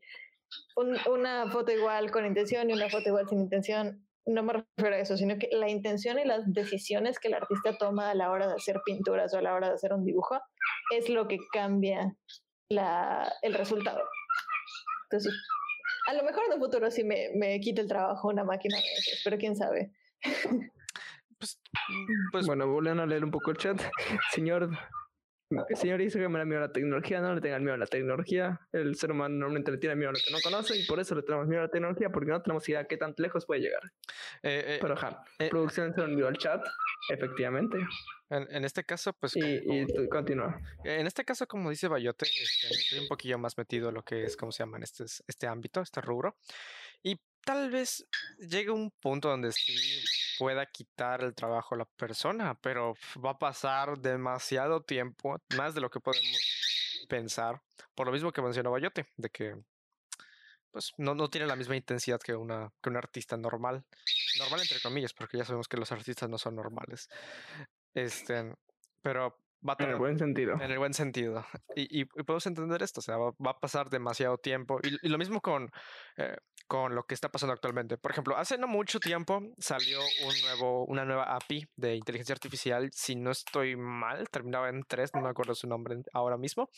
una foto igual con intención y una foto igual sin intención, no me refiero a eso, sino que la intención y las decisiones que el artista toma a la hora de hacer pinturas o a la hora de hacer un dibujo es lo que cambia la, el resultado. Entonces, a lo mejor en el futuro sí me, me quita el trabajo una máquina de pero quién sabe. Pues, pues, bueno, vuelven a leer un poco el chat. Señor señor dice que me da miedo a la tecnología, no le tengan miedo a la tecnología. El ser humano normalmente le tiene miedo a lo que no conoce y por eso le tenemos miedo a la tecnología porque no tenemos idea de qué tan lejos puede llegar. Eh, eh, Pero ajá, eh, producción se envió al chat, efectivamente. En, este caso, pues. Y, continúa. En este caso, como dice Bayote, este, estoy un poquillo más metido en lo que es, ¿cómo se llama? En este, este ámbito, este rubro. Y tal vez llegue un punto donde sí pueda quitar el trabajo a la persona, pero va a pasar demasiado tiempo, más de lo que podemos pensar, por lo mismo que mencionó Bayote, de que pues no, no tiene la misma intensidad que una que un artista normal, normal entre comillas, porque ya sabemos que los artistas no son normales. Este, pero va a tener, en el buen sentido. En el buen sentido. Y, y, podemos entender esto, o sea, va, a pasar demasiado tiempo. Y, y lo mismo con, eh, con lo que está pasando actualmente. Por ejemplo, hace no mucho tiempo salió un nuevo, una nueva API de inteligencia artificial, si no estoy mal, terminaba en tres, no me acuerdo su nombre ahora mismo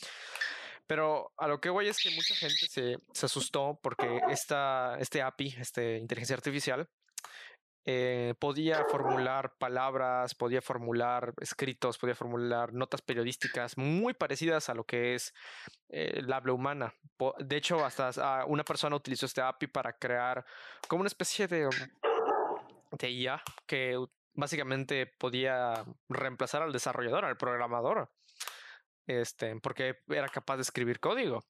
Pero a lo que voy es que mucha gente se, se asustó porque esta, este API, este inteligencia artificial, eh, podía formular palabras, podía formular escritos, podía formular notas periodísticas muy parecidas a lo que es eh, el habla humana. De hecho, hasta ah, una persona utilizó este API para crear como una especie de, de IA que básicamente podía reemplazar al desarrollador, al programador, este, porque era capaz de escribir código.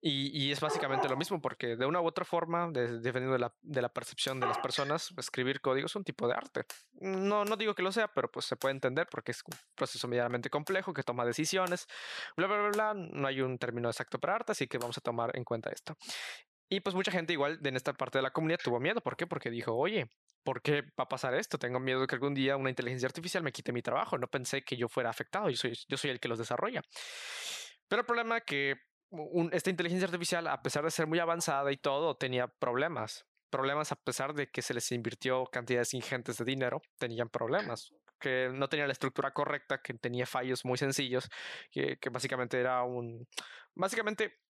Y, es básicamente lo mismo, porque de una u otra forma, dependiendo de la, percepción de las personas, escribir código es un tipo de arte. No, no digo que lo sea, pero pues se puede entender porque es un proceso medianamente complejo que toma decisiones, bla, bla, bla. No hay un término exacto para arte, así que vamos a tomar en cuenta esto. Y pues mucha gente igual en esta parte de la comunidad tuvo miedo. ¿Por qué? Porque dijo, oye, ¿por qué va a pasar esto? Tengo miedo de que algún día una inteligencia artificial me quite mi trabajo. No pensé que yo fuera afectado. Yo soy, yo soy el que los desarrolla. Pero el problema es esta inteligencia artificial, a pesar de ser muy avanzada y todo, tenía problemas. Problemas a pesar de que se les invirtió cantidades ingentes de dinero, tenían problemas. Que no tenía la estructura correcta, que tenía fallos muy sencillos, que, básicamente era un. Básicamente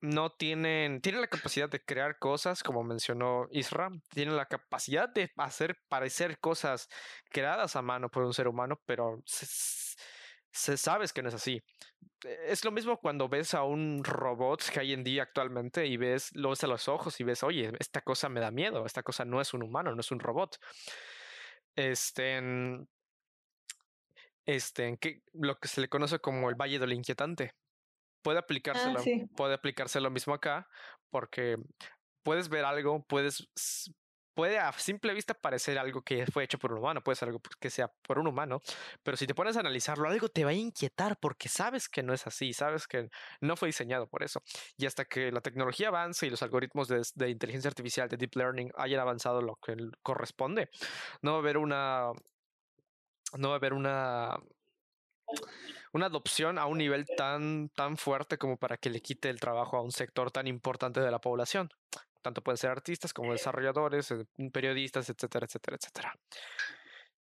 no tienen, tienen la capacidad de crear cosas, como mencionó Isra, tienen la capacidad de hacer parecer cosas creadas a mano por un ser humano, pero sabes que no es así. Es lo mismo cuando ves a un robot que hay en día actualmente y ves, lo ves a los ojos y ves, oye, esta cosa me da miedo, esta cosa no es un humano, no es un robot. Este, este, que, lo que se le conoce como el Valle del Inquietante puede aplicarse, ah, puede aplicarse lo mismo acá, porque puedes ver algo, puedes puede a simple vista parecer algo que fue hecho por un humano, puede ser algo que sea por un humano, pero si te pones a analizarlo, algo te va a inquietar porque sabes que no es así, sabes que no fue diseñado por eso. Y hasta que la tecnología avance y los algoritmos de, de inteligencia artificial, de deep learning, hayan avanzado lo que corresponde, no va a haber una, no va a haber una una adopción a un nivel tan, tan fuerte como para que le quite el trabajo a un sector tan importante de la población. Tanto pueden ser artistas como desarrolladores, eh, periodistas, etcétera, etcétera, etcétera.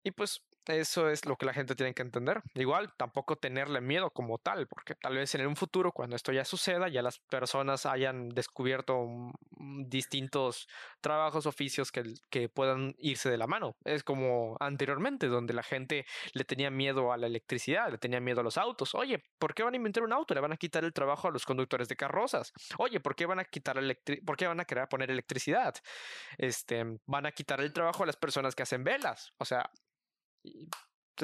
Y pues eso es lo que la gente tiene que entender. Igual, tampoco tenerle miedo como tal, porque tal vez en un futuro, cuando esto ya suceda, ya las personas hayan descubierto distintos trabajos, oficios que, que puedan irse de la mano. Es como anteriormente, donde la gente le tenía miedo a la electricidad, le tenía miedo a los autos. Oye, ¿por qué van a inventar un auto? Le van a quitar el trabajo a los conductores de carrozas. Oye, ¿por qué van a quitar ¿por qué van a querer poner electricidad? Este, van a quitar el trabajo a las personas que hacen velas. O sea,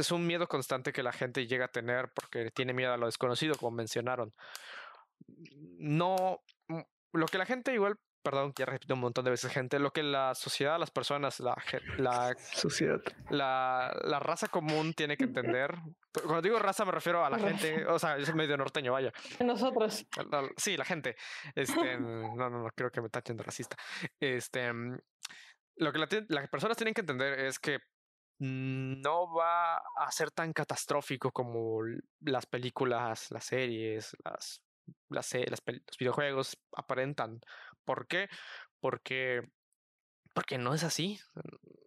es un miedo constante que la gente llega a tener porque tiene miedo a lo desconocido, como mencionaron. No, mm, lo que la gente igual, perdón, ya repito un montón de veces, gente, lo que la sociedad, las personas, la, la sociedad, la, la raza común tiene que entender. Cuando digo raza me refiero a la gente, o sea, yo soy medio norteño, vaya. Nosotros. Sí, la gente. Este, no, no, no, creo que me tachen de racista. Este, lo que las personas tienen que entender es que no va a ser tan catastrófico como las películas, las series, las, las, los videojuegos aparentan. ¿Por qué? Porque, porque no es así.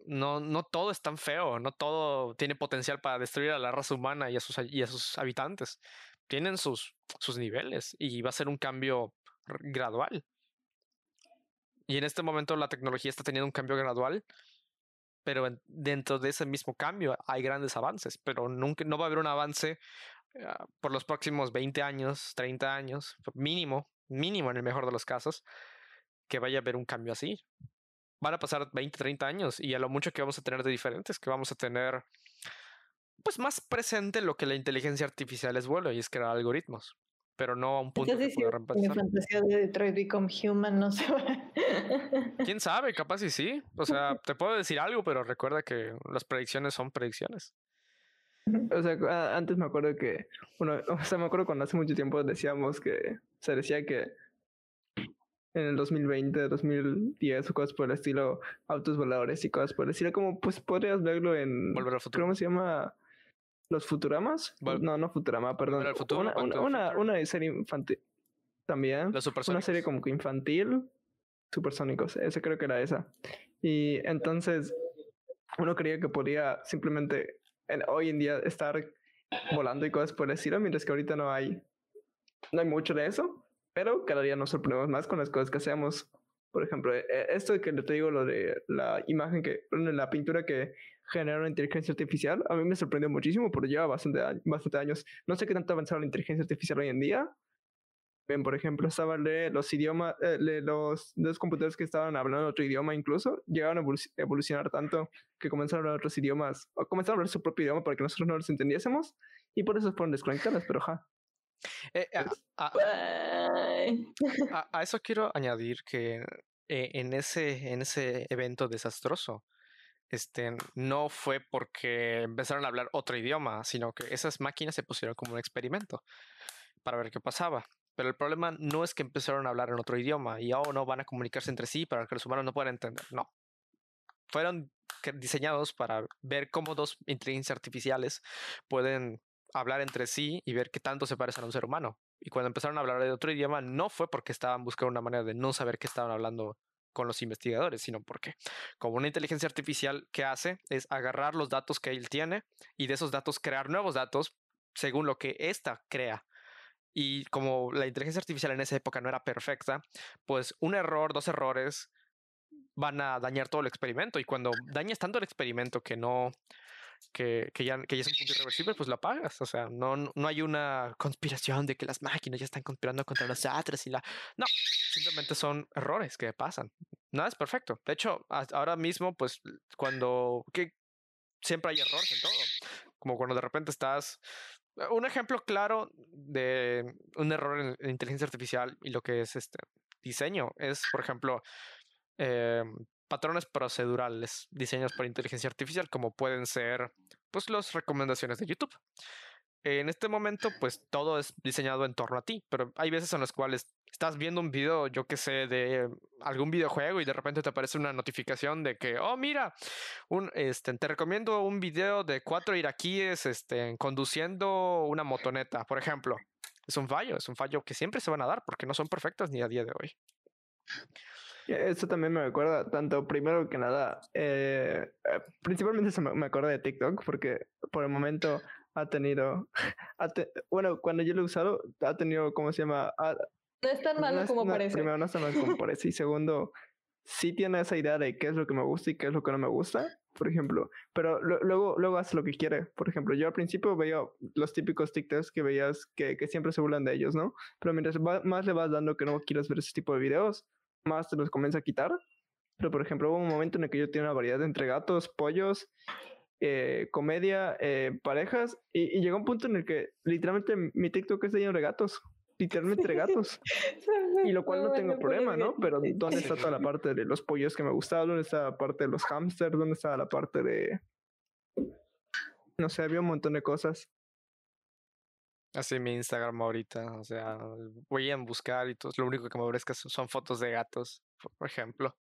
No, no todo es tan feo, no todo tiene potencial para destruir a la raza humana y a sus, y a sus habitantes. Tienen sus, sus niveles y va a ser un cambio gradual. Y en este momento la tecnología está teniendo un cambio gradual pero dentro de ese mismo cambio hay grandes avances, pero nunca, no va a haber un avance ah, por los próximos 20 años, 30 años, mínimo, mínimo en el mejor de los casos, que vaya a haber un cambio así. Van a pasar 20, 30 años y a lo mucho que vamos a tener de diferentes, que vamos a tener pues más presente lo que la inteligencia artificial es bueno y es crear algoritmos pero no a un punto que pueda reemplazar. Mi fantasía de Detroit Become Human no se va. ¿Quién sabe? Capaz y sí. O sea, te puedo decir algo, pero recuerda que las predicciones son predicciones. O sea, antes me acuerdo que, bueno, o sea, me acuerdo cuando hace mucho tiempo decíamos que, se decía que en el 2020, 2010 o cosas por el estilo, autos voladores y cosas por el estilo, como pues podrías verlo en... Volver al futuro. ¿Cómo se llama? Los Futuramas. No, no Futurama, perdón. una, una, serie infantil también. Una serie como que infantil. Supersónicos. Ese creo que era esa. Y entonces uno creía que podía simplemente hoy en día estar volando y cosas por el estilo, mientras que ahorita no hay no hay mucho de eso, pero cada día nos sorprendemos más con las cosas que hacemos. Por ejemplo, e, esto que te digo, lo de la imagen que, la pintura que genera una inteligencia artificial, a mí me sorprendió muchísimo porque lleva bastante, bastante años. No sé qué tanto ha avanzado la inteligencia artificial hoy en día. Bien, por ejemplo, estaban los idiomas, eh, los dos computadores que estaban hablando otro idioma incluso, llegaron a evolucionar tanto que comenzaron a hablar otros idiomas, o comenzaron a hablar su propio idioma para que nosotros no los entendiésemos, y por eso fueron desconectadas, pero ja. Eh, a, a, eso quiero añadir que eh, en, ese, en ese evento desastroso, este, no fue porque empezaron a hablar otro idioma, sino que esas máquinas se pusieron como un experimento para ver qué pasaba. Pero el problema no es que empezaron a hablar en otro idioma y oh, no van a comunicarse entre sí para que los humanos no puedan entender. No. Fueron diseñados para ver cómo dos inteligencias artificiales pueden hablar entre sí y ver qué tanto se parecen a un ser humano. Y cuando empezaron a hablar de otro idioma, no fue porque estaban buscando una manera de no saber qué estaban hablando con los investigadores, sino porque como una inteligencia artificial que hace es agarrar los datos que él tiene y de esos datos crear nuevos datos según lo que ésta crea. Y como la inteligencia artificial en esa época no era perfecta, pues un error, dos errores van a dañar todo el experimento. Y cuando dañas tanto el experimento que no, que, que, ya, que ya es un punto irreversible, pues lo apagas. O sea, no, no hay una conspiración de que las máquinas ya están conspirando contra nosotros y la... No, simplemente son errores que pasan. Nada es perfecto. De hecho, ahora mismo, pues cuando... que siempre hay errores en todo. Como cuando de repente estás... Un ejemplo claro de un error en inteligencia artificial y lo que es este diseño es, por ejemplo, eh, patrones procedurales diseñados por inteligencia artificial, como pueden ser pues las recomendaciones de YouTube. En este momento, pues todo es diseñado en torno a ti, pero hay veces en las cuales estás viendo un video, yo que sé, de algún videojuego y de repente te aparece una notificación de que, oh, mira, un, este, te recomiendo un video de cuatro iraquíes este, conduciendo una motoneta, por ejemplo. Es un fallo, es un fallo que siempre se van a dar porque no son perfectas ni a día de hoy. Eso también me recuerda, tanto primero que nada, eh, eh, principalmente se me, acuerda de TikTok, porque por el momento ha tenido, bueno, cuando yo lo he usado, ha tenido, ¿cómo se llama? no es tan malo como parece. Primero, no es tan malo como parece. Y segundo, sí tiene esa idea de qué es lo que me gusta y qué es lo que no me gusta, por ejemplo. Pero luego, luego hace lo que quiere. Por ejemplo, yo al principio veía los típicos TikToks que veías que, que siempre se burlan de ellos, ¿no? Pero mientras más le vas dando que no quieras ver ese tipo de videos, más te los comienza a quitar. Pero, por ejemplo, hubo un momento en el que yo tenía una variedad entre gatos, pollos, eh, comedia, eh, parejas, y, llegó un punto en el que literalmente mi TikTok es lleno de gatos, literalmente de gatos. y lo cual no tengo problema, ¿no? Pero ¿dónde está toda la parte de los pollos que me gustaban? ¿Dónde está la parte de los hamsters? ¿Dónde está la parte de... No sé, había un montón de cosas. Así mi Instagram ahorita, o sea, voy a buscar y todo, lo único que me ofrezca son fotos de gatos, por ejemplo.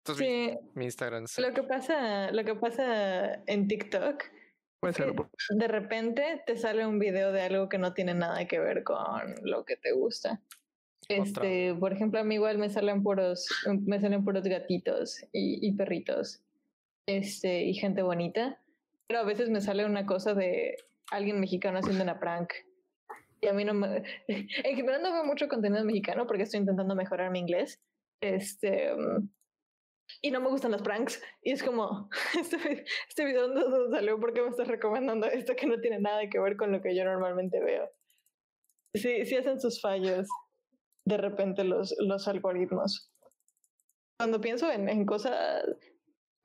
Entonces, sí, mi, Instagram. Lo que pasa, lo que pasa en TikTok Puede ser. de repente te sale un video de algo que no tiene nada que ver con lo que te gusta. Este, por ejemplo, a mí igual me salen puros, me salen puros gatitos y, y perritos, este, y gente bonita. Pero a veces me sale una cosa de alguien mexicano haciendo una prank y a mí no me... No veo mucho contenido mexicano porque estoy intentando mejorar mi inglés. Este... Y no me gustan los pranks. Y es como, este, este video no salió porque me estás recomendando esto que no tiene nada que ver con lo que yo normalmente veo. Sí, sí hacen sus fallos de repente los, los algoritmos. Cuando pienso en, en cosas,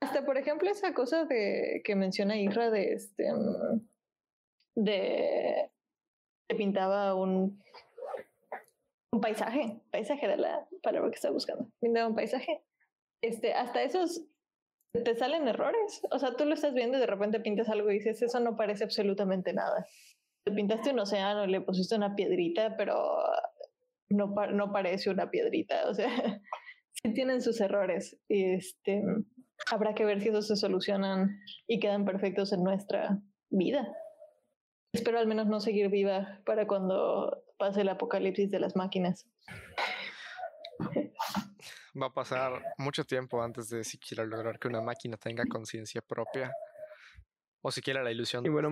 hasta por ejemplo esa cosa de que menciona Isra de este de pintaba un, un paisaje, paisaje de la palabra que está buscando. Pintaba un paisaje. Este, hasta esos te salen errores. O sea, tú lo estás viendo y de repente pintas algo y dices, eso no parece absolutamente nada. Te pintaste un océano, le pusiste una piedrita, pero no, no parece una piedrita. O sea, sí tienen sus errores. Este, habrá que ver si esos se solucionan y quedan perfectos en nuestra vida. Espero al menos no seguir viva para cuando pase el apocalipsis de las máquinas. Va a pasar mucho tiempo antes de siquiera lograr que una máquina tenga conciencia propia o siquiera la ilusión. Y bueno,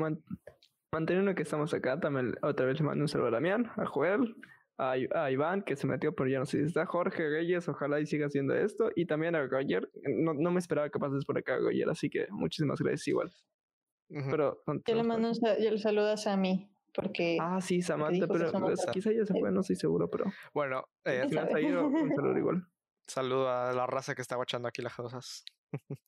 manteniendo que estamos acá, también otra vez le mando un saludo a Damián, a Joel, a, Iván, que se metió, pero ya no sé si está Jorge Reyes, ojalá y siga haciendo esto, y también a Roger. No, no me esperaba que pases por acá, Roger, así que muchísimas gracias igual. Pero, yo le mando un yo saludo a Sammy. Porque ah, sí, Samantha, pero quizá ya se fue, no estoy seguro, pero. Bueno, eh, ha ido, un saludo igual. Saludo a la raza que está guachando aquí las cosas.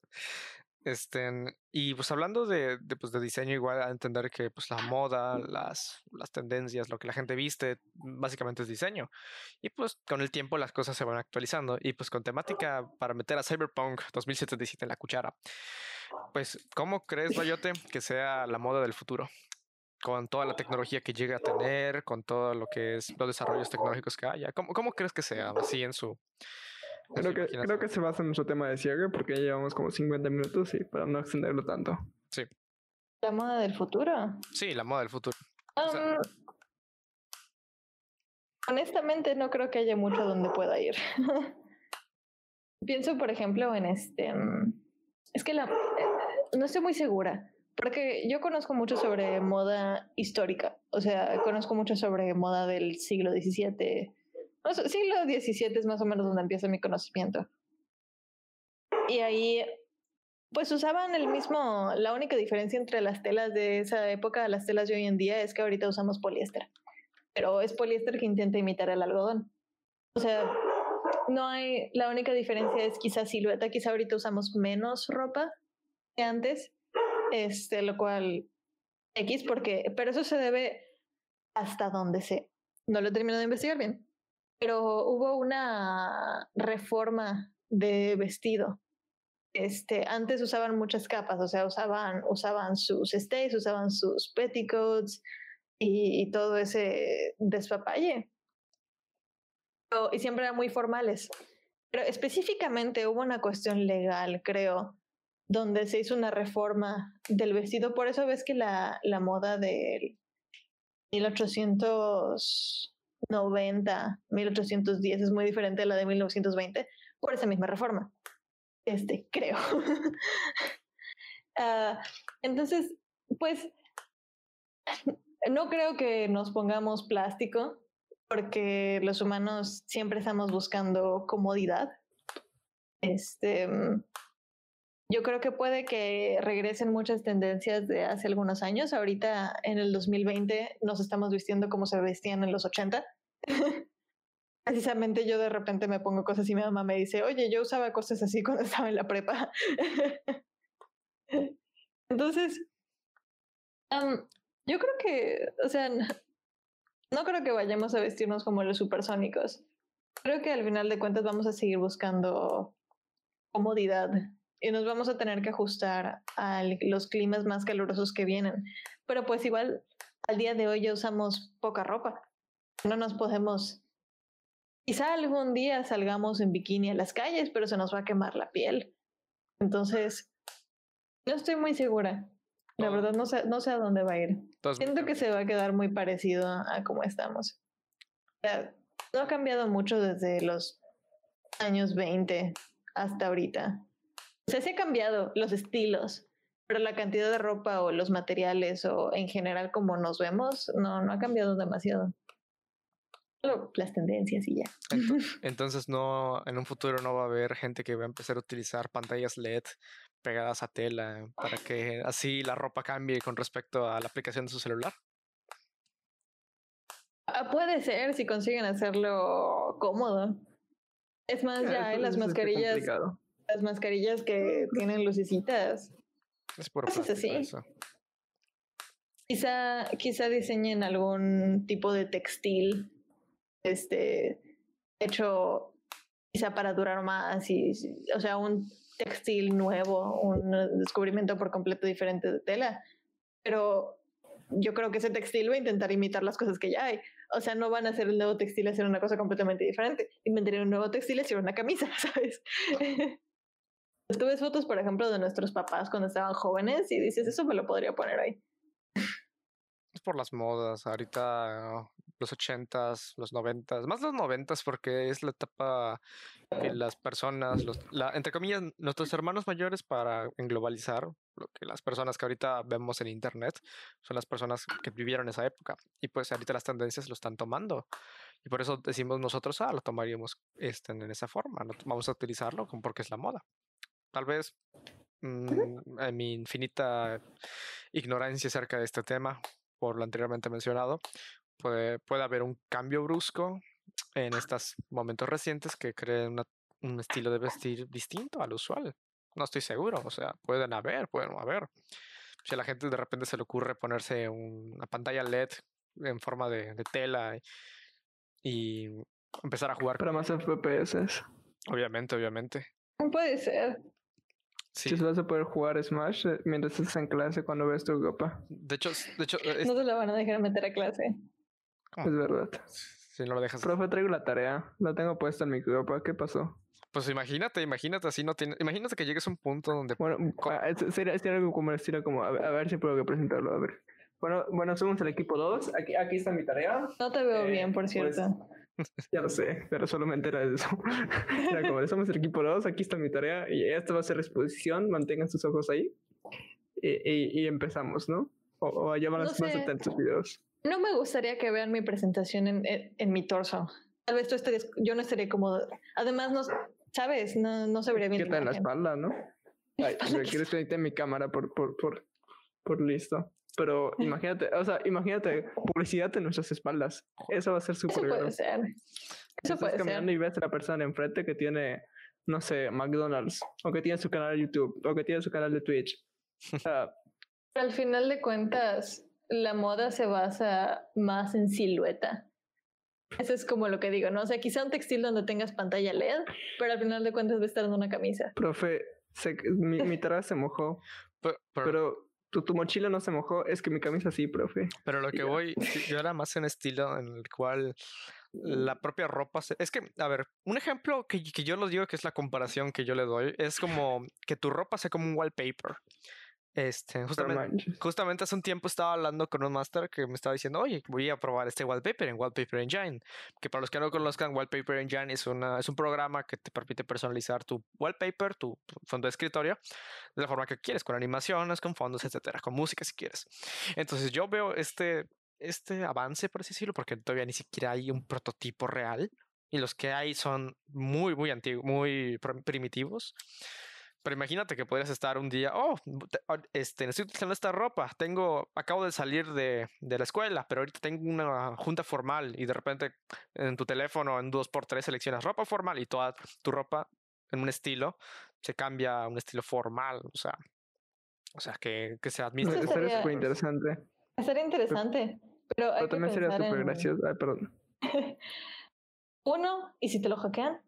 Este, y pues hablando de, de, pues, de diseño, igual a entender que pues la moda, las, las tendencias, lo que la gente viste, básicamente es diseño. Y pues con el tiempo las cosas se van actualizando. Y pues con temática para meter a Cyberpunk 2077 en la cuchara. Pues, ¿cómo crees, Bayote, que sea la moda del futuro? Con toda la tecnología que llegue a tener, con todo lo que es los desarrollos tecnológicos que haya. ¿Cómo, cómo crees que sea así en su, Creo que, creo que se basa en nuestro tema de cierre porque ya llevamos como 50 minutos y para no extenderlo tanto. Sí. ¿La moda del futuro? Sí, la moda del futuro. honestamente no creo que haya mucho donde pueda ir. Pienso, por ejemplo, en este... Mm, es que la... No estoy muy segura. Porque yo conozco mucho sobre moda histórica, o sea, conozco mucho sobre moda del siglo XVII, siglo XVII es más o menos donde empieza mi conocimiento. Y ahí, pues usaban el mismo, la única diferencia entre las telas de esa época y las telas de hoy en día es que ahorita usamos poliéster. Pero es poliéster que intenta imitar el algodón. O sea, no hay, la única diferencia es quizás silueta, quizá ahorita usamos menos ropa que antes, este, lo cual X porque, pero eso se debe hasta donde sé. No lo he terminado de investigar bien pero hubo una reforma de vestido. Este, antes usaban muchas capas, o sea, usaban, usaban sus stays, usaban sus petticoats y, todo ese despapalle. y siempre eran muy formales. Pero específicamente hubo una cuestión legal, creo, donde se hizo una reforma del vestido. Por eso ves que la, la moda del 1800 90, 1810 es muy diferente a la de 1920 por esa misma reforma. Este, creo. Ah, entonces, pues, no creo que nos pongamos plástico porque los humanos siempre estamos buscando comodidad. Este, yo creo que puede que regresen muchas tendencias de hace algunos años. Ahorita en el 2020 nos estamos vistiendo como se vestían en los 80. Precisamente yo de repente me pongo cosas y mi mamá me dice, oye, yo usaba cosas así cuando estaba en la prepa. Entonces, yo creo que, o sea, no creo que vayamos a vestirnos como los supersónicos. Creo que al final de cuentas vamos a seguir buscando comodidad y nos vamos a tener que ajustar a los climas más calurosos que vienen. Pero pues igual al día de hoy ya usamos poca ropa. No nos podemos... Quizá algún día salgamos en bikini a las calles, pero se nos va a quemar la piel. Entonces, no estoy muy segura. La verdad, no sé, no sé a dónde va a ir. Siento que se va a quedar muy parecido a cómo estamos. no ha cambiado mucho desde los años 20 hasta ahorita. O sea, se ha cambiado los estilos, pero la cantidad de ropa o los materiales o en general como nos vemos, no, no ha cambiado demasiado. Solo las tendencias y ya. Entonces, no, en un futuro no va a haber gente que va a empezar a utilizar pantallas LED pegadas a tela para que así la ropa cambie con respecto a la aplicación de su celular. Ah, puede ser si consiguen hacerlo cómodo. Es más, ya hay las mascarillas las mascarillas que tienen lucecitas. Es por así. Quizá, quizá diseñen algún tipo de textil, este, hecho quizá para durar más, y, o sea, un textil nuevo, un descubrimiento por completo diferente de tela. Pero yo creo que ese textil va a intentar imitar las cosas que ya hay. O sea, no van a hacer el nuevo textil y hacer una cosa completamente diferente. Inventarían un nuevo textil y hacer una camisa, ¿sabes? Tú ves fotos, por ejemplo, de nuestros papás cuando estaban jóvenes y dices, eso me lo podría poner ahí. Es por las modas. Ahorita los ochentas, los noventas, más los noventas porque es la etapa que las personas, los, la, entre comillas, nuestros hermanos mayores para englobalizar lo que las personas que ahorita vemos en internet son las personas que vivieron esa época y pues ahorita las tendencias lo están tomando y por eso decimos nosotros, ah, lo tomaríamos este, en esa forma, no vamos a utilizarlo porque es la moda. Tal vez mm, en mi infinita ignorancia acerca de este tema, por lo anteriormente mencionado, puede, puede haber un cambio brusco en estos momentos recientes que creen un estilo de vestir distinto al usual. No estoy seguro, o sea, pueden haber, pueden haber. Si a la gente de repente se le ocurre ponerse una pantalla LED en forma de, tela y empezar a jugar. Para más FPS. Obviamente, obviamente. Puede ser. Sí. Si vas a poder jugar Smash eh, mientras estás en clase cuando ves tu copa. De hecho, de hecho. No te la van a dejar meter a clase. Es verdad. Si no lo dejas. Profe, traigo la tarea. La tengo puesta en mi copa. ¿Qué pasó? Pues imagínate, imagínate así no tiene. Imagínate que llegues a un punto donde. Bueno, ah, sería, algo como como a ver, si puedo presentarlo. A ver. Bueno, bueno, somos el equipo 2. Aquí, aquí está mi tarea. No te veo bien, por pues, cierto. Ya lo sé, pero solo me entera de eso. Era como, somos el equipo 2, aquí está mi tarea. Y esta va a ser la exposición. Mantengan sus ojos ahí. Y, y, empezamos, ¿no? O, allá van más atentos videos. No me gustaría que vean mi presentación en, en, mi torso. Tal vez tú yo no estaría cómodo. Además, no, ¿sabes? No, no se vería bien. ¿Qué tal la espalda, no? Ay, quieres en mi cámara por, por, por, por listo. Pero imagínate, o sea, imagínate publicidad en nuestras espaldas. Eso va a ser súper Eso puede ser. Eso puede caminando ser. y ves a la persona enfrente que tiene, no sé, McDonald's, o que tiene su canal de YouTube, o que tiene su canal de Twitch. O sea, Al final de cuentas, la moda se basa más en silueta. Eso es como lo que digo, ¿no? O sea, quizá un textil donde tengas pantalla LED, pero al final de cuentas va a estar en una camisa. Profe, mi, mi se mojó, pero, tu, tu, mochila no se mojó, es que mi camisa sí, profe. Pero lo que voy, yo era más en estilo en el cual la propia ropa. Es que, a ver, un ejemplo que, que, yo lo digo que es la comparación que yo le doy, es como que tu ropa sea como un wallpaper. Este, justamente, justamente hace un tiempo estaba hablando con un master que me estaba diciendo, oye, voy a probar este wallpaper en Wallpaper Engine. Que para los que no conozcan, Wallpaper Engine es, una, es un programa que te permite personalizar tu wallpaper, tu fondo de escritorio, de la forma que quieres, con animaciones, con fondos, etcétera, con música si quieres. Entonces yo veo este, este avance, por así decirlo, porque todavía ni siquiera hay un prototipo real y los que hay son muy, muy antiguos, muy primitivos. Pero imagínate que podrías estar un día, oh, este, necesito utilizando esta ropa, tengo, acabo de salir de, de, la escuela, pero ahorita tengo una junta formal y de repente en tu teléfono en 2x3 seleccionas ropa formal y toda tu ropa en un estilo se cambia a un estilo formal, o sea, o sea, que, que se admite. Eso sería súper interesante. Sería interesante, pero, hay también sería súper gracioso. Ay, perdón. Uno, ¿y si te lo hackean?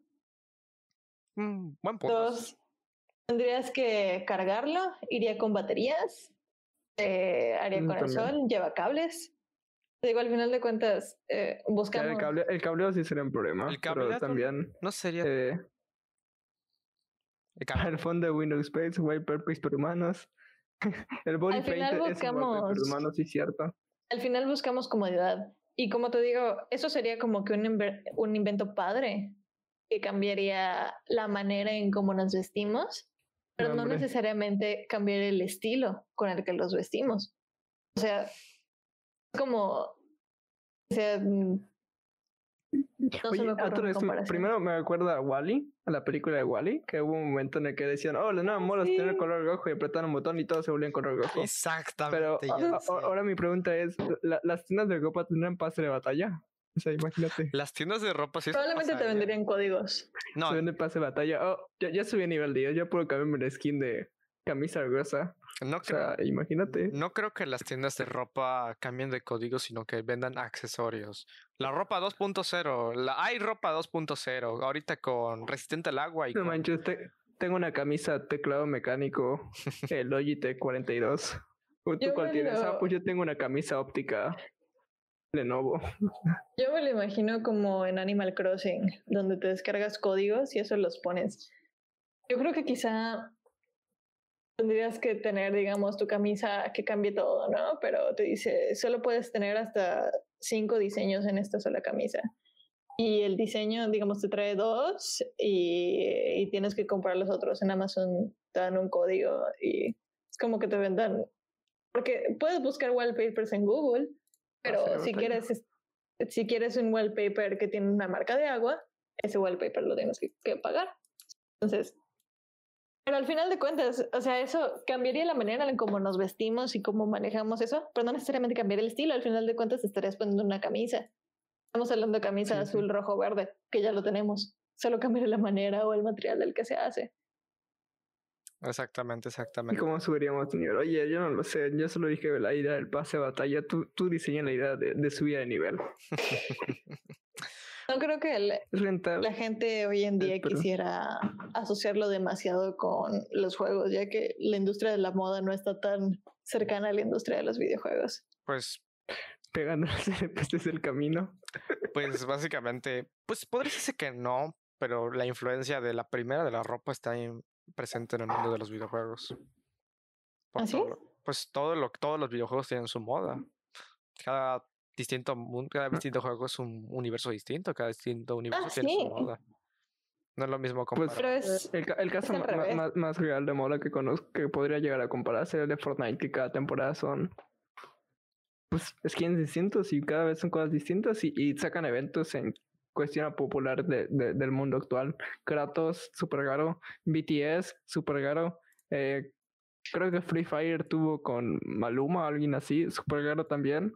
Mm, buen punto. Dos, Tendrías que cargarlo, iría con baterías, eh, haría mm, sol, lleva cables. Digo, al final de cuentas, eh, buscamos... El, cable, el cableo sí sería un problema, el pero también... No sería... Eh, el, fondo de Windows Space, White Purpose por humanos. el body paint buscamos, es humanos, sí cierto. Al final buscamos comodidad. Y como te digo, eso sería como que un, un invento padre que cambiaría la manera en cómo nos vestimos pero no necesariamente cambiar el estilo con el que los vestimos. O sea, como, o sea, mm, no se me primero me acuerdo a Wally, a la película de Wally, que hubo un momento en el que decían, oh, las nuevas modas tienen color rojo y apretaron un botón y todo se volvían color rojo. Exactamente. Pero ahora mi pregunta es, ¿las tiendas de ropa tendrán pase de batalla? O sea, imagínate. Las tiendas de ropa sí Probablemente te venderían códigos. No. Se vende pase de batalla. Oh, ya, ya subí a nivel 10. Ya puedo cambiarme la skin de camisa gruesa. No o sea, imagínate. No creo que las tiendas de ropa cambien de código, sino que vendan accesorios. La ropa 2.0, la hay ropa 2.0, ahorita con resistente al agua y. No manches, tengo una camisa teclado mecánico, el Logitech 42. ¿Tú cuál tienes? Ah, pues yo tengo una camisa óptica Lenovo. Yo me lo imagino como en Animal Crossing, donde te descargas códigos y eso los pones. Yo creo que quizá tendrías que tener, digamos, tu camisa que cambie todo, ¿no? Pero te dice, solo puedes tener hasta cinco diseños en esta sola camisa. Y el diseño, digamos, te trae dos y, tienes que comprar los otros. En Amazon te dan un código y es como que te vendan. Porque puedes buscar wallpapers en Google, pero Hacer si quieres, si quieres un wallpaper que tiene una marca de agua, ese wallpaper lo tienes que, que pagar. Entonces, pero al final de cuentas, o sea, eso cambiaría la manera en cómo nos vestimos y cómo manejamos eso, pero no necesariamente cambiaría el estilo. Al final de cuentas, estarías poniendo una camisa. Estamos hablando de camisa Sí, sí. azul, rojo, verde, que ya lo tenemos. Solo cambiaría la manera o el material del que se hace. Exactamente, ¿Y exactamente. cómo subiríamos de nivel? Oye, yo no lo sé. Yo solo dije la idea del pase de batalla. Tú, tú diseñas la idea de, de subida de nivel. No creo que el- Es rentable. la gente hoy en día pero- quisiera asociarlo demasiado con los juegos, ya que la industria de la moda no está tan cercana a la industria de los videojuegos. Pues, Pegando las NPCs del camino. pues básicamente, pues podría decirse que no, pero la influencia de la primera de la ropa está ahí presente en el mundo de los videojuegos. Por ¿Ah, sí? todo lo- pues todo lo, todos los videojuegos tienen su moda. Cada distinto mundo, cada distinto juego es un universo distinto, cada distinto universo tiene su moda. No es lo mismo Pues, comparar. Pero es, El, el caso más, más real de moda que conozco que podría llegar a comparar sería el de Fortnite, que cada temporada son pues skins distintos y cada vez son cosas distintas y, y sacan eventos en cuestión popular de, de- del mundo actual. Kratos, super raro. BTS, super raro. Eh, creo que Free Fire tuvo con Maluma, alguien así, super raro también.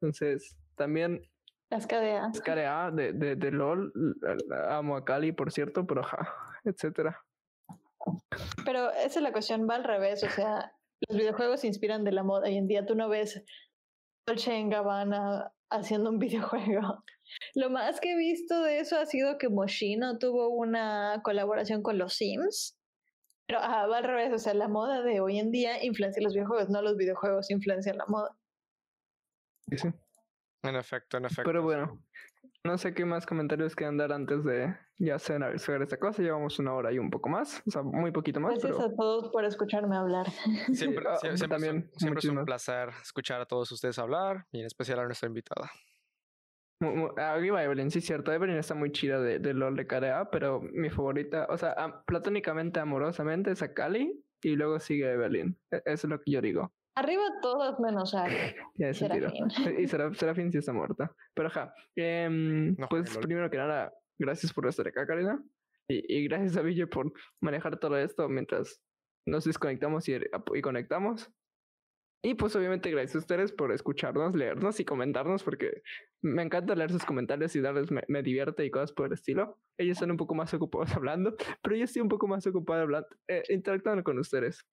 Entonces, también las KDA. KDA de, de, de LOL, amo a Cali, por cierto, pero ajá, etcétera. Pero esa es la cuestión, va al revés, o sea, los videojuegos se inspiran de la moda. Hoy en día tú no ves Dolce en Gabbana haciendo un videojuego. Lo más que he visto de eso ha sido que Moschino tuvo una colaboración con los Sims. Pero ajá, va al revés, o sea, la moda de hoy en día influencia los videojuegos, no los videojuegos influencian la moda. Sí, sí. En efecto, en efecto. Pero bueno, no sé qué más comentarios quedan dar antes de ya cenar sobre esta cosa. Llevamos una hora y un poco más, o sea, muy poquito más, Gracias pero a todos por escucharme hablar. Siempre, ah, sie- siempre, es también siempre es un placer escuchar a todos ustedes hablar y en especial a nuestra invitada. arriba Evelyn, sí, cierto. Evelyn está muy chida de, de LOL de KDA, pero mi favorita, o sea, am- platónicamente, amorosamente es a Cali y luego sigue Evelyn. E- Eso es lo que yo digo. Arriba todos menos Ari. Tiene sentido. Serafín. Y Seraf- Serafín sí está muerta. Pero ajá. em, No pues primero que nada, gracias por estar acá, Karina. Y, y gracias a Ville por manejar todo esto mientras nos desconectamos y, y conectamos. Y pues obviamente gracias a ustedes por escucharnos, leernos y comentarnos porque me encanta leer sus comentarios y darles me, me divierte y cosas por el estilo. Ellos están un poco más ocupados hablando, pero yo estoy un poco más ocupado hablando, eh, interactuando con ustedes.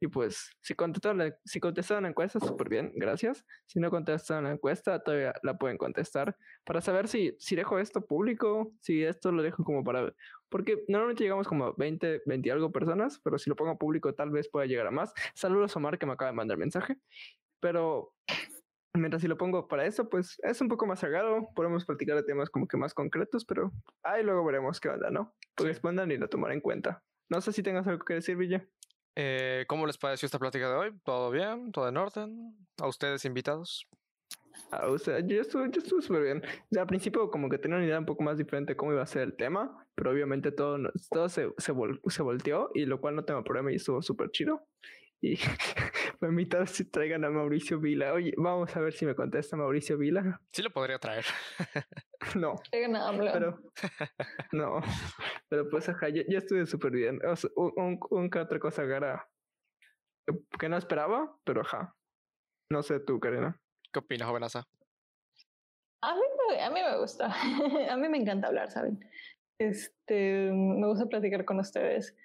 Y pues, si contestaron la, si contestaron la encuesta, súper bien, gracias. Si no contestaron la encuesta, todavía la pueden contestar para saber si, si dejo esto público, si esto lo dejo como para... Porque normalmente llegamos como a 20, 20 y algo personas, pero si lo pongo público tal vez pueda llegar a más. Saludos a Omar que me acaba de mandar mensaje. Pero mientras si lo pongo para eso, pues es un poco más sagrado. Podemos platicar de temas como que más concretos, pero ahí luego veremos qué onda, ¿no? Pues respondan y lo tomaré en cuenta. No sé si tengas algo que decir, Villa. Eh, ¿Cómo les pareció esta plática de hoy? ¿Todo bien? ¿Todo en orden? ¿A ustedes invitados? Ah, o sea, yo estuve, yo estuve súper bien. Al principio como que tenía una idea un poco más diferente de cómo iba a ser el tema, pero obviamente todo, todo se, se, vol- se volteó y lo cual no tengo problema y estuvo súper chido. Y me invitaron si traigan a Mauricio Vila. Oye, vamos a ver si me contesta Mauricio Vila. Sí lo podría traer. No, pero no. Pero pues ajá, yo, yo estuve súper bien. O sea, un, un, un que otra cosa gara que no esperaba, pero ajá. No sé tú, Karina. ¿Qué opinas, jovenaza? A mí, me- a mí me gusta. a mí me encanta hablar, ¿saben? Este, me gusta platicar con ustedes.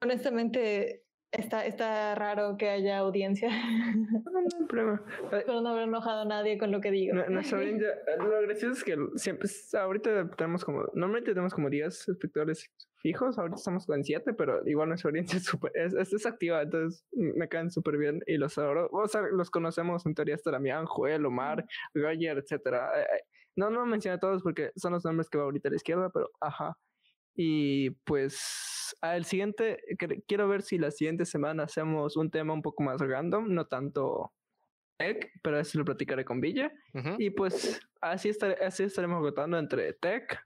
Honestamente, está, está raro que haya audiencia. No, no hay problema. Eh, Espero no haber enojado a nadie con lo que digo. Nu- Nuestra audiencia, lo gracioso es que siempre, ahorita tenemos como, normalmente tenemos como 10 espectadores fijos, ahorita estamos con 7, pero igual nuestra audiencia es, súper- es, es, es activa, entonces me caen súper bien y los adoro. O sea, los conocemos en teoría hasta Damián, Joel, Omar, Roger, etcétera. Eh, eh, No, no mencioné a todos porque son los nombres que va ahorita a la izquierda, pero ajá. Y pues al siguiente, quiero ver si la siguiente semana hacemos un tema un poco más random, no tanto tech, pero eso lo platicaré con Villa. Y pues así, así estaremos votando entre tech,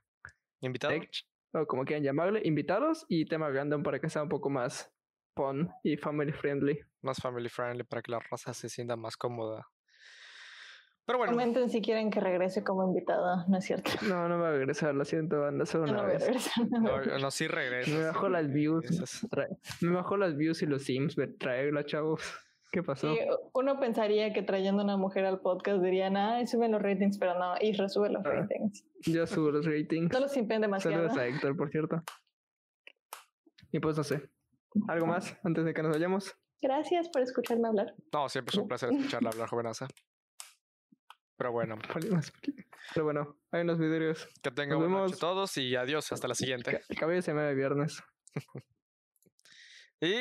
invitados, o como quieran llamarle, invitados y tema random para que sea un poco más fun y family friendly. Más family friendly para que la raza se sienta más cómoda. Pero bueno. Comenten si quieren que regrese como invitada, ¿no es cierto? No, no va a regresar, lo siento, banda, solo una vez. no, no, sí regresa. Me bajó las views. me bajó las views y los sims, traerla, chavos. ¿Qué pasó? uno pensaría que trayendo una mujer al podcast dirían, ah, suben los ratings, pero no, y resube los ah, ratings. Yo subo los ratings. No los simpen demasiado. Saludos a Héctor, por cierto. Y pues no sé. ¿Algo más antes de que nos vayamos? Gracias por escucharme hablar. No, siempre es un placer escucharla hablar, jovenaza. Pero bueno. Pero bueno, hay unos videos. Que tengan buenas noches todos y adiós. Hasta la siguiente. El cabello se me de viernes. y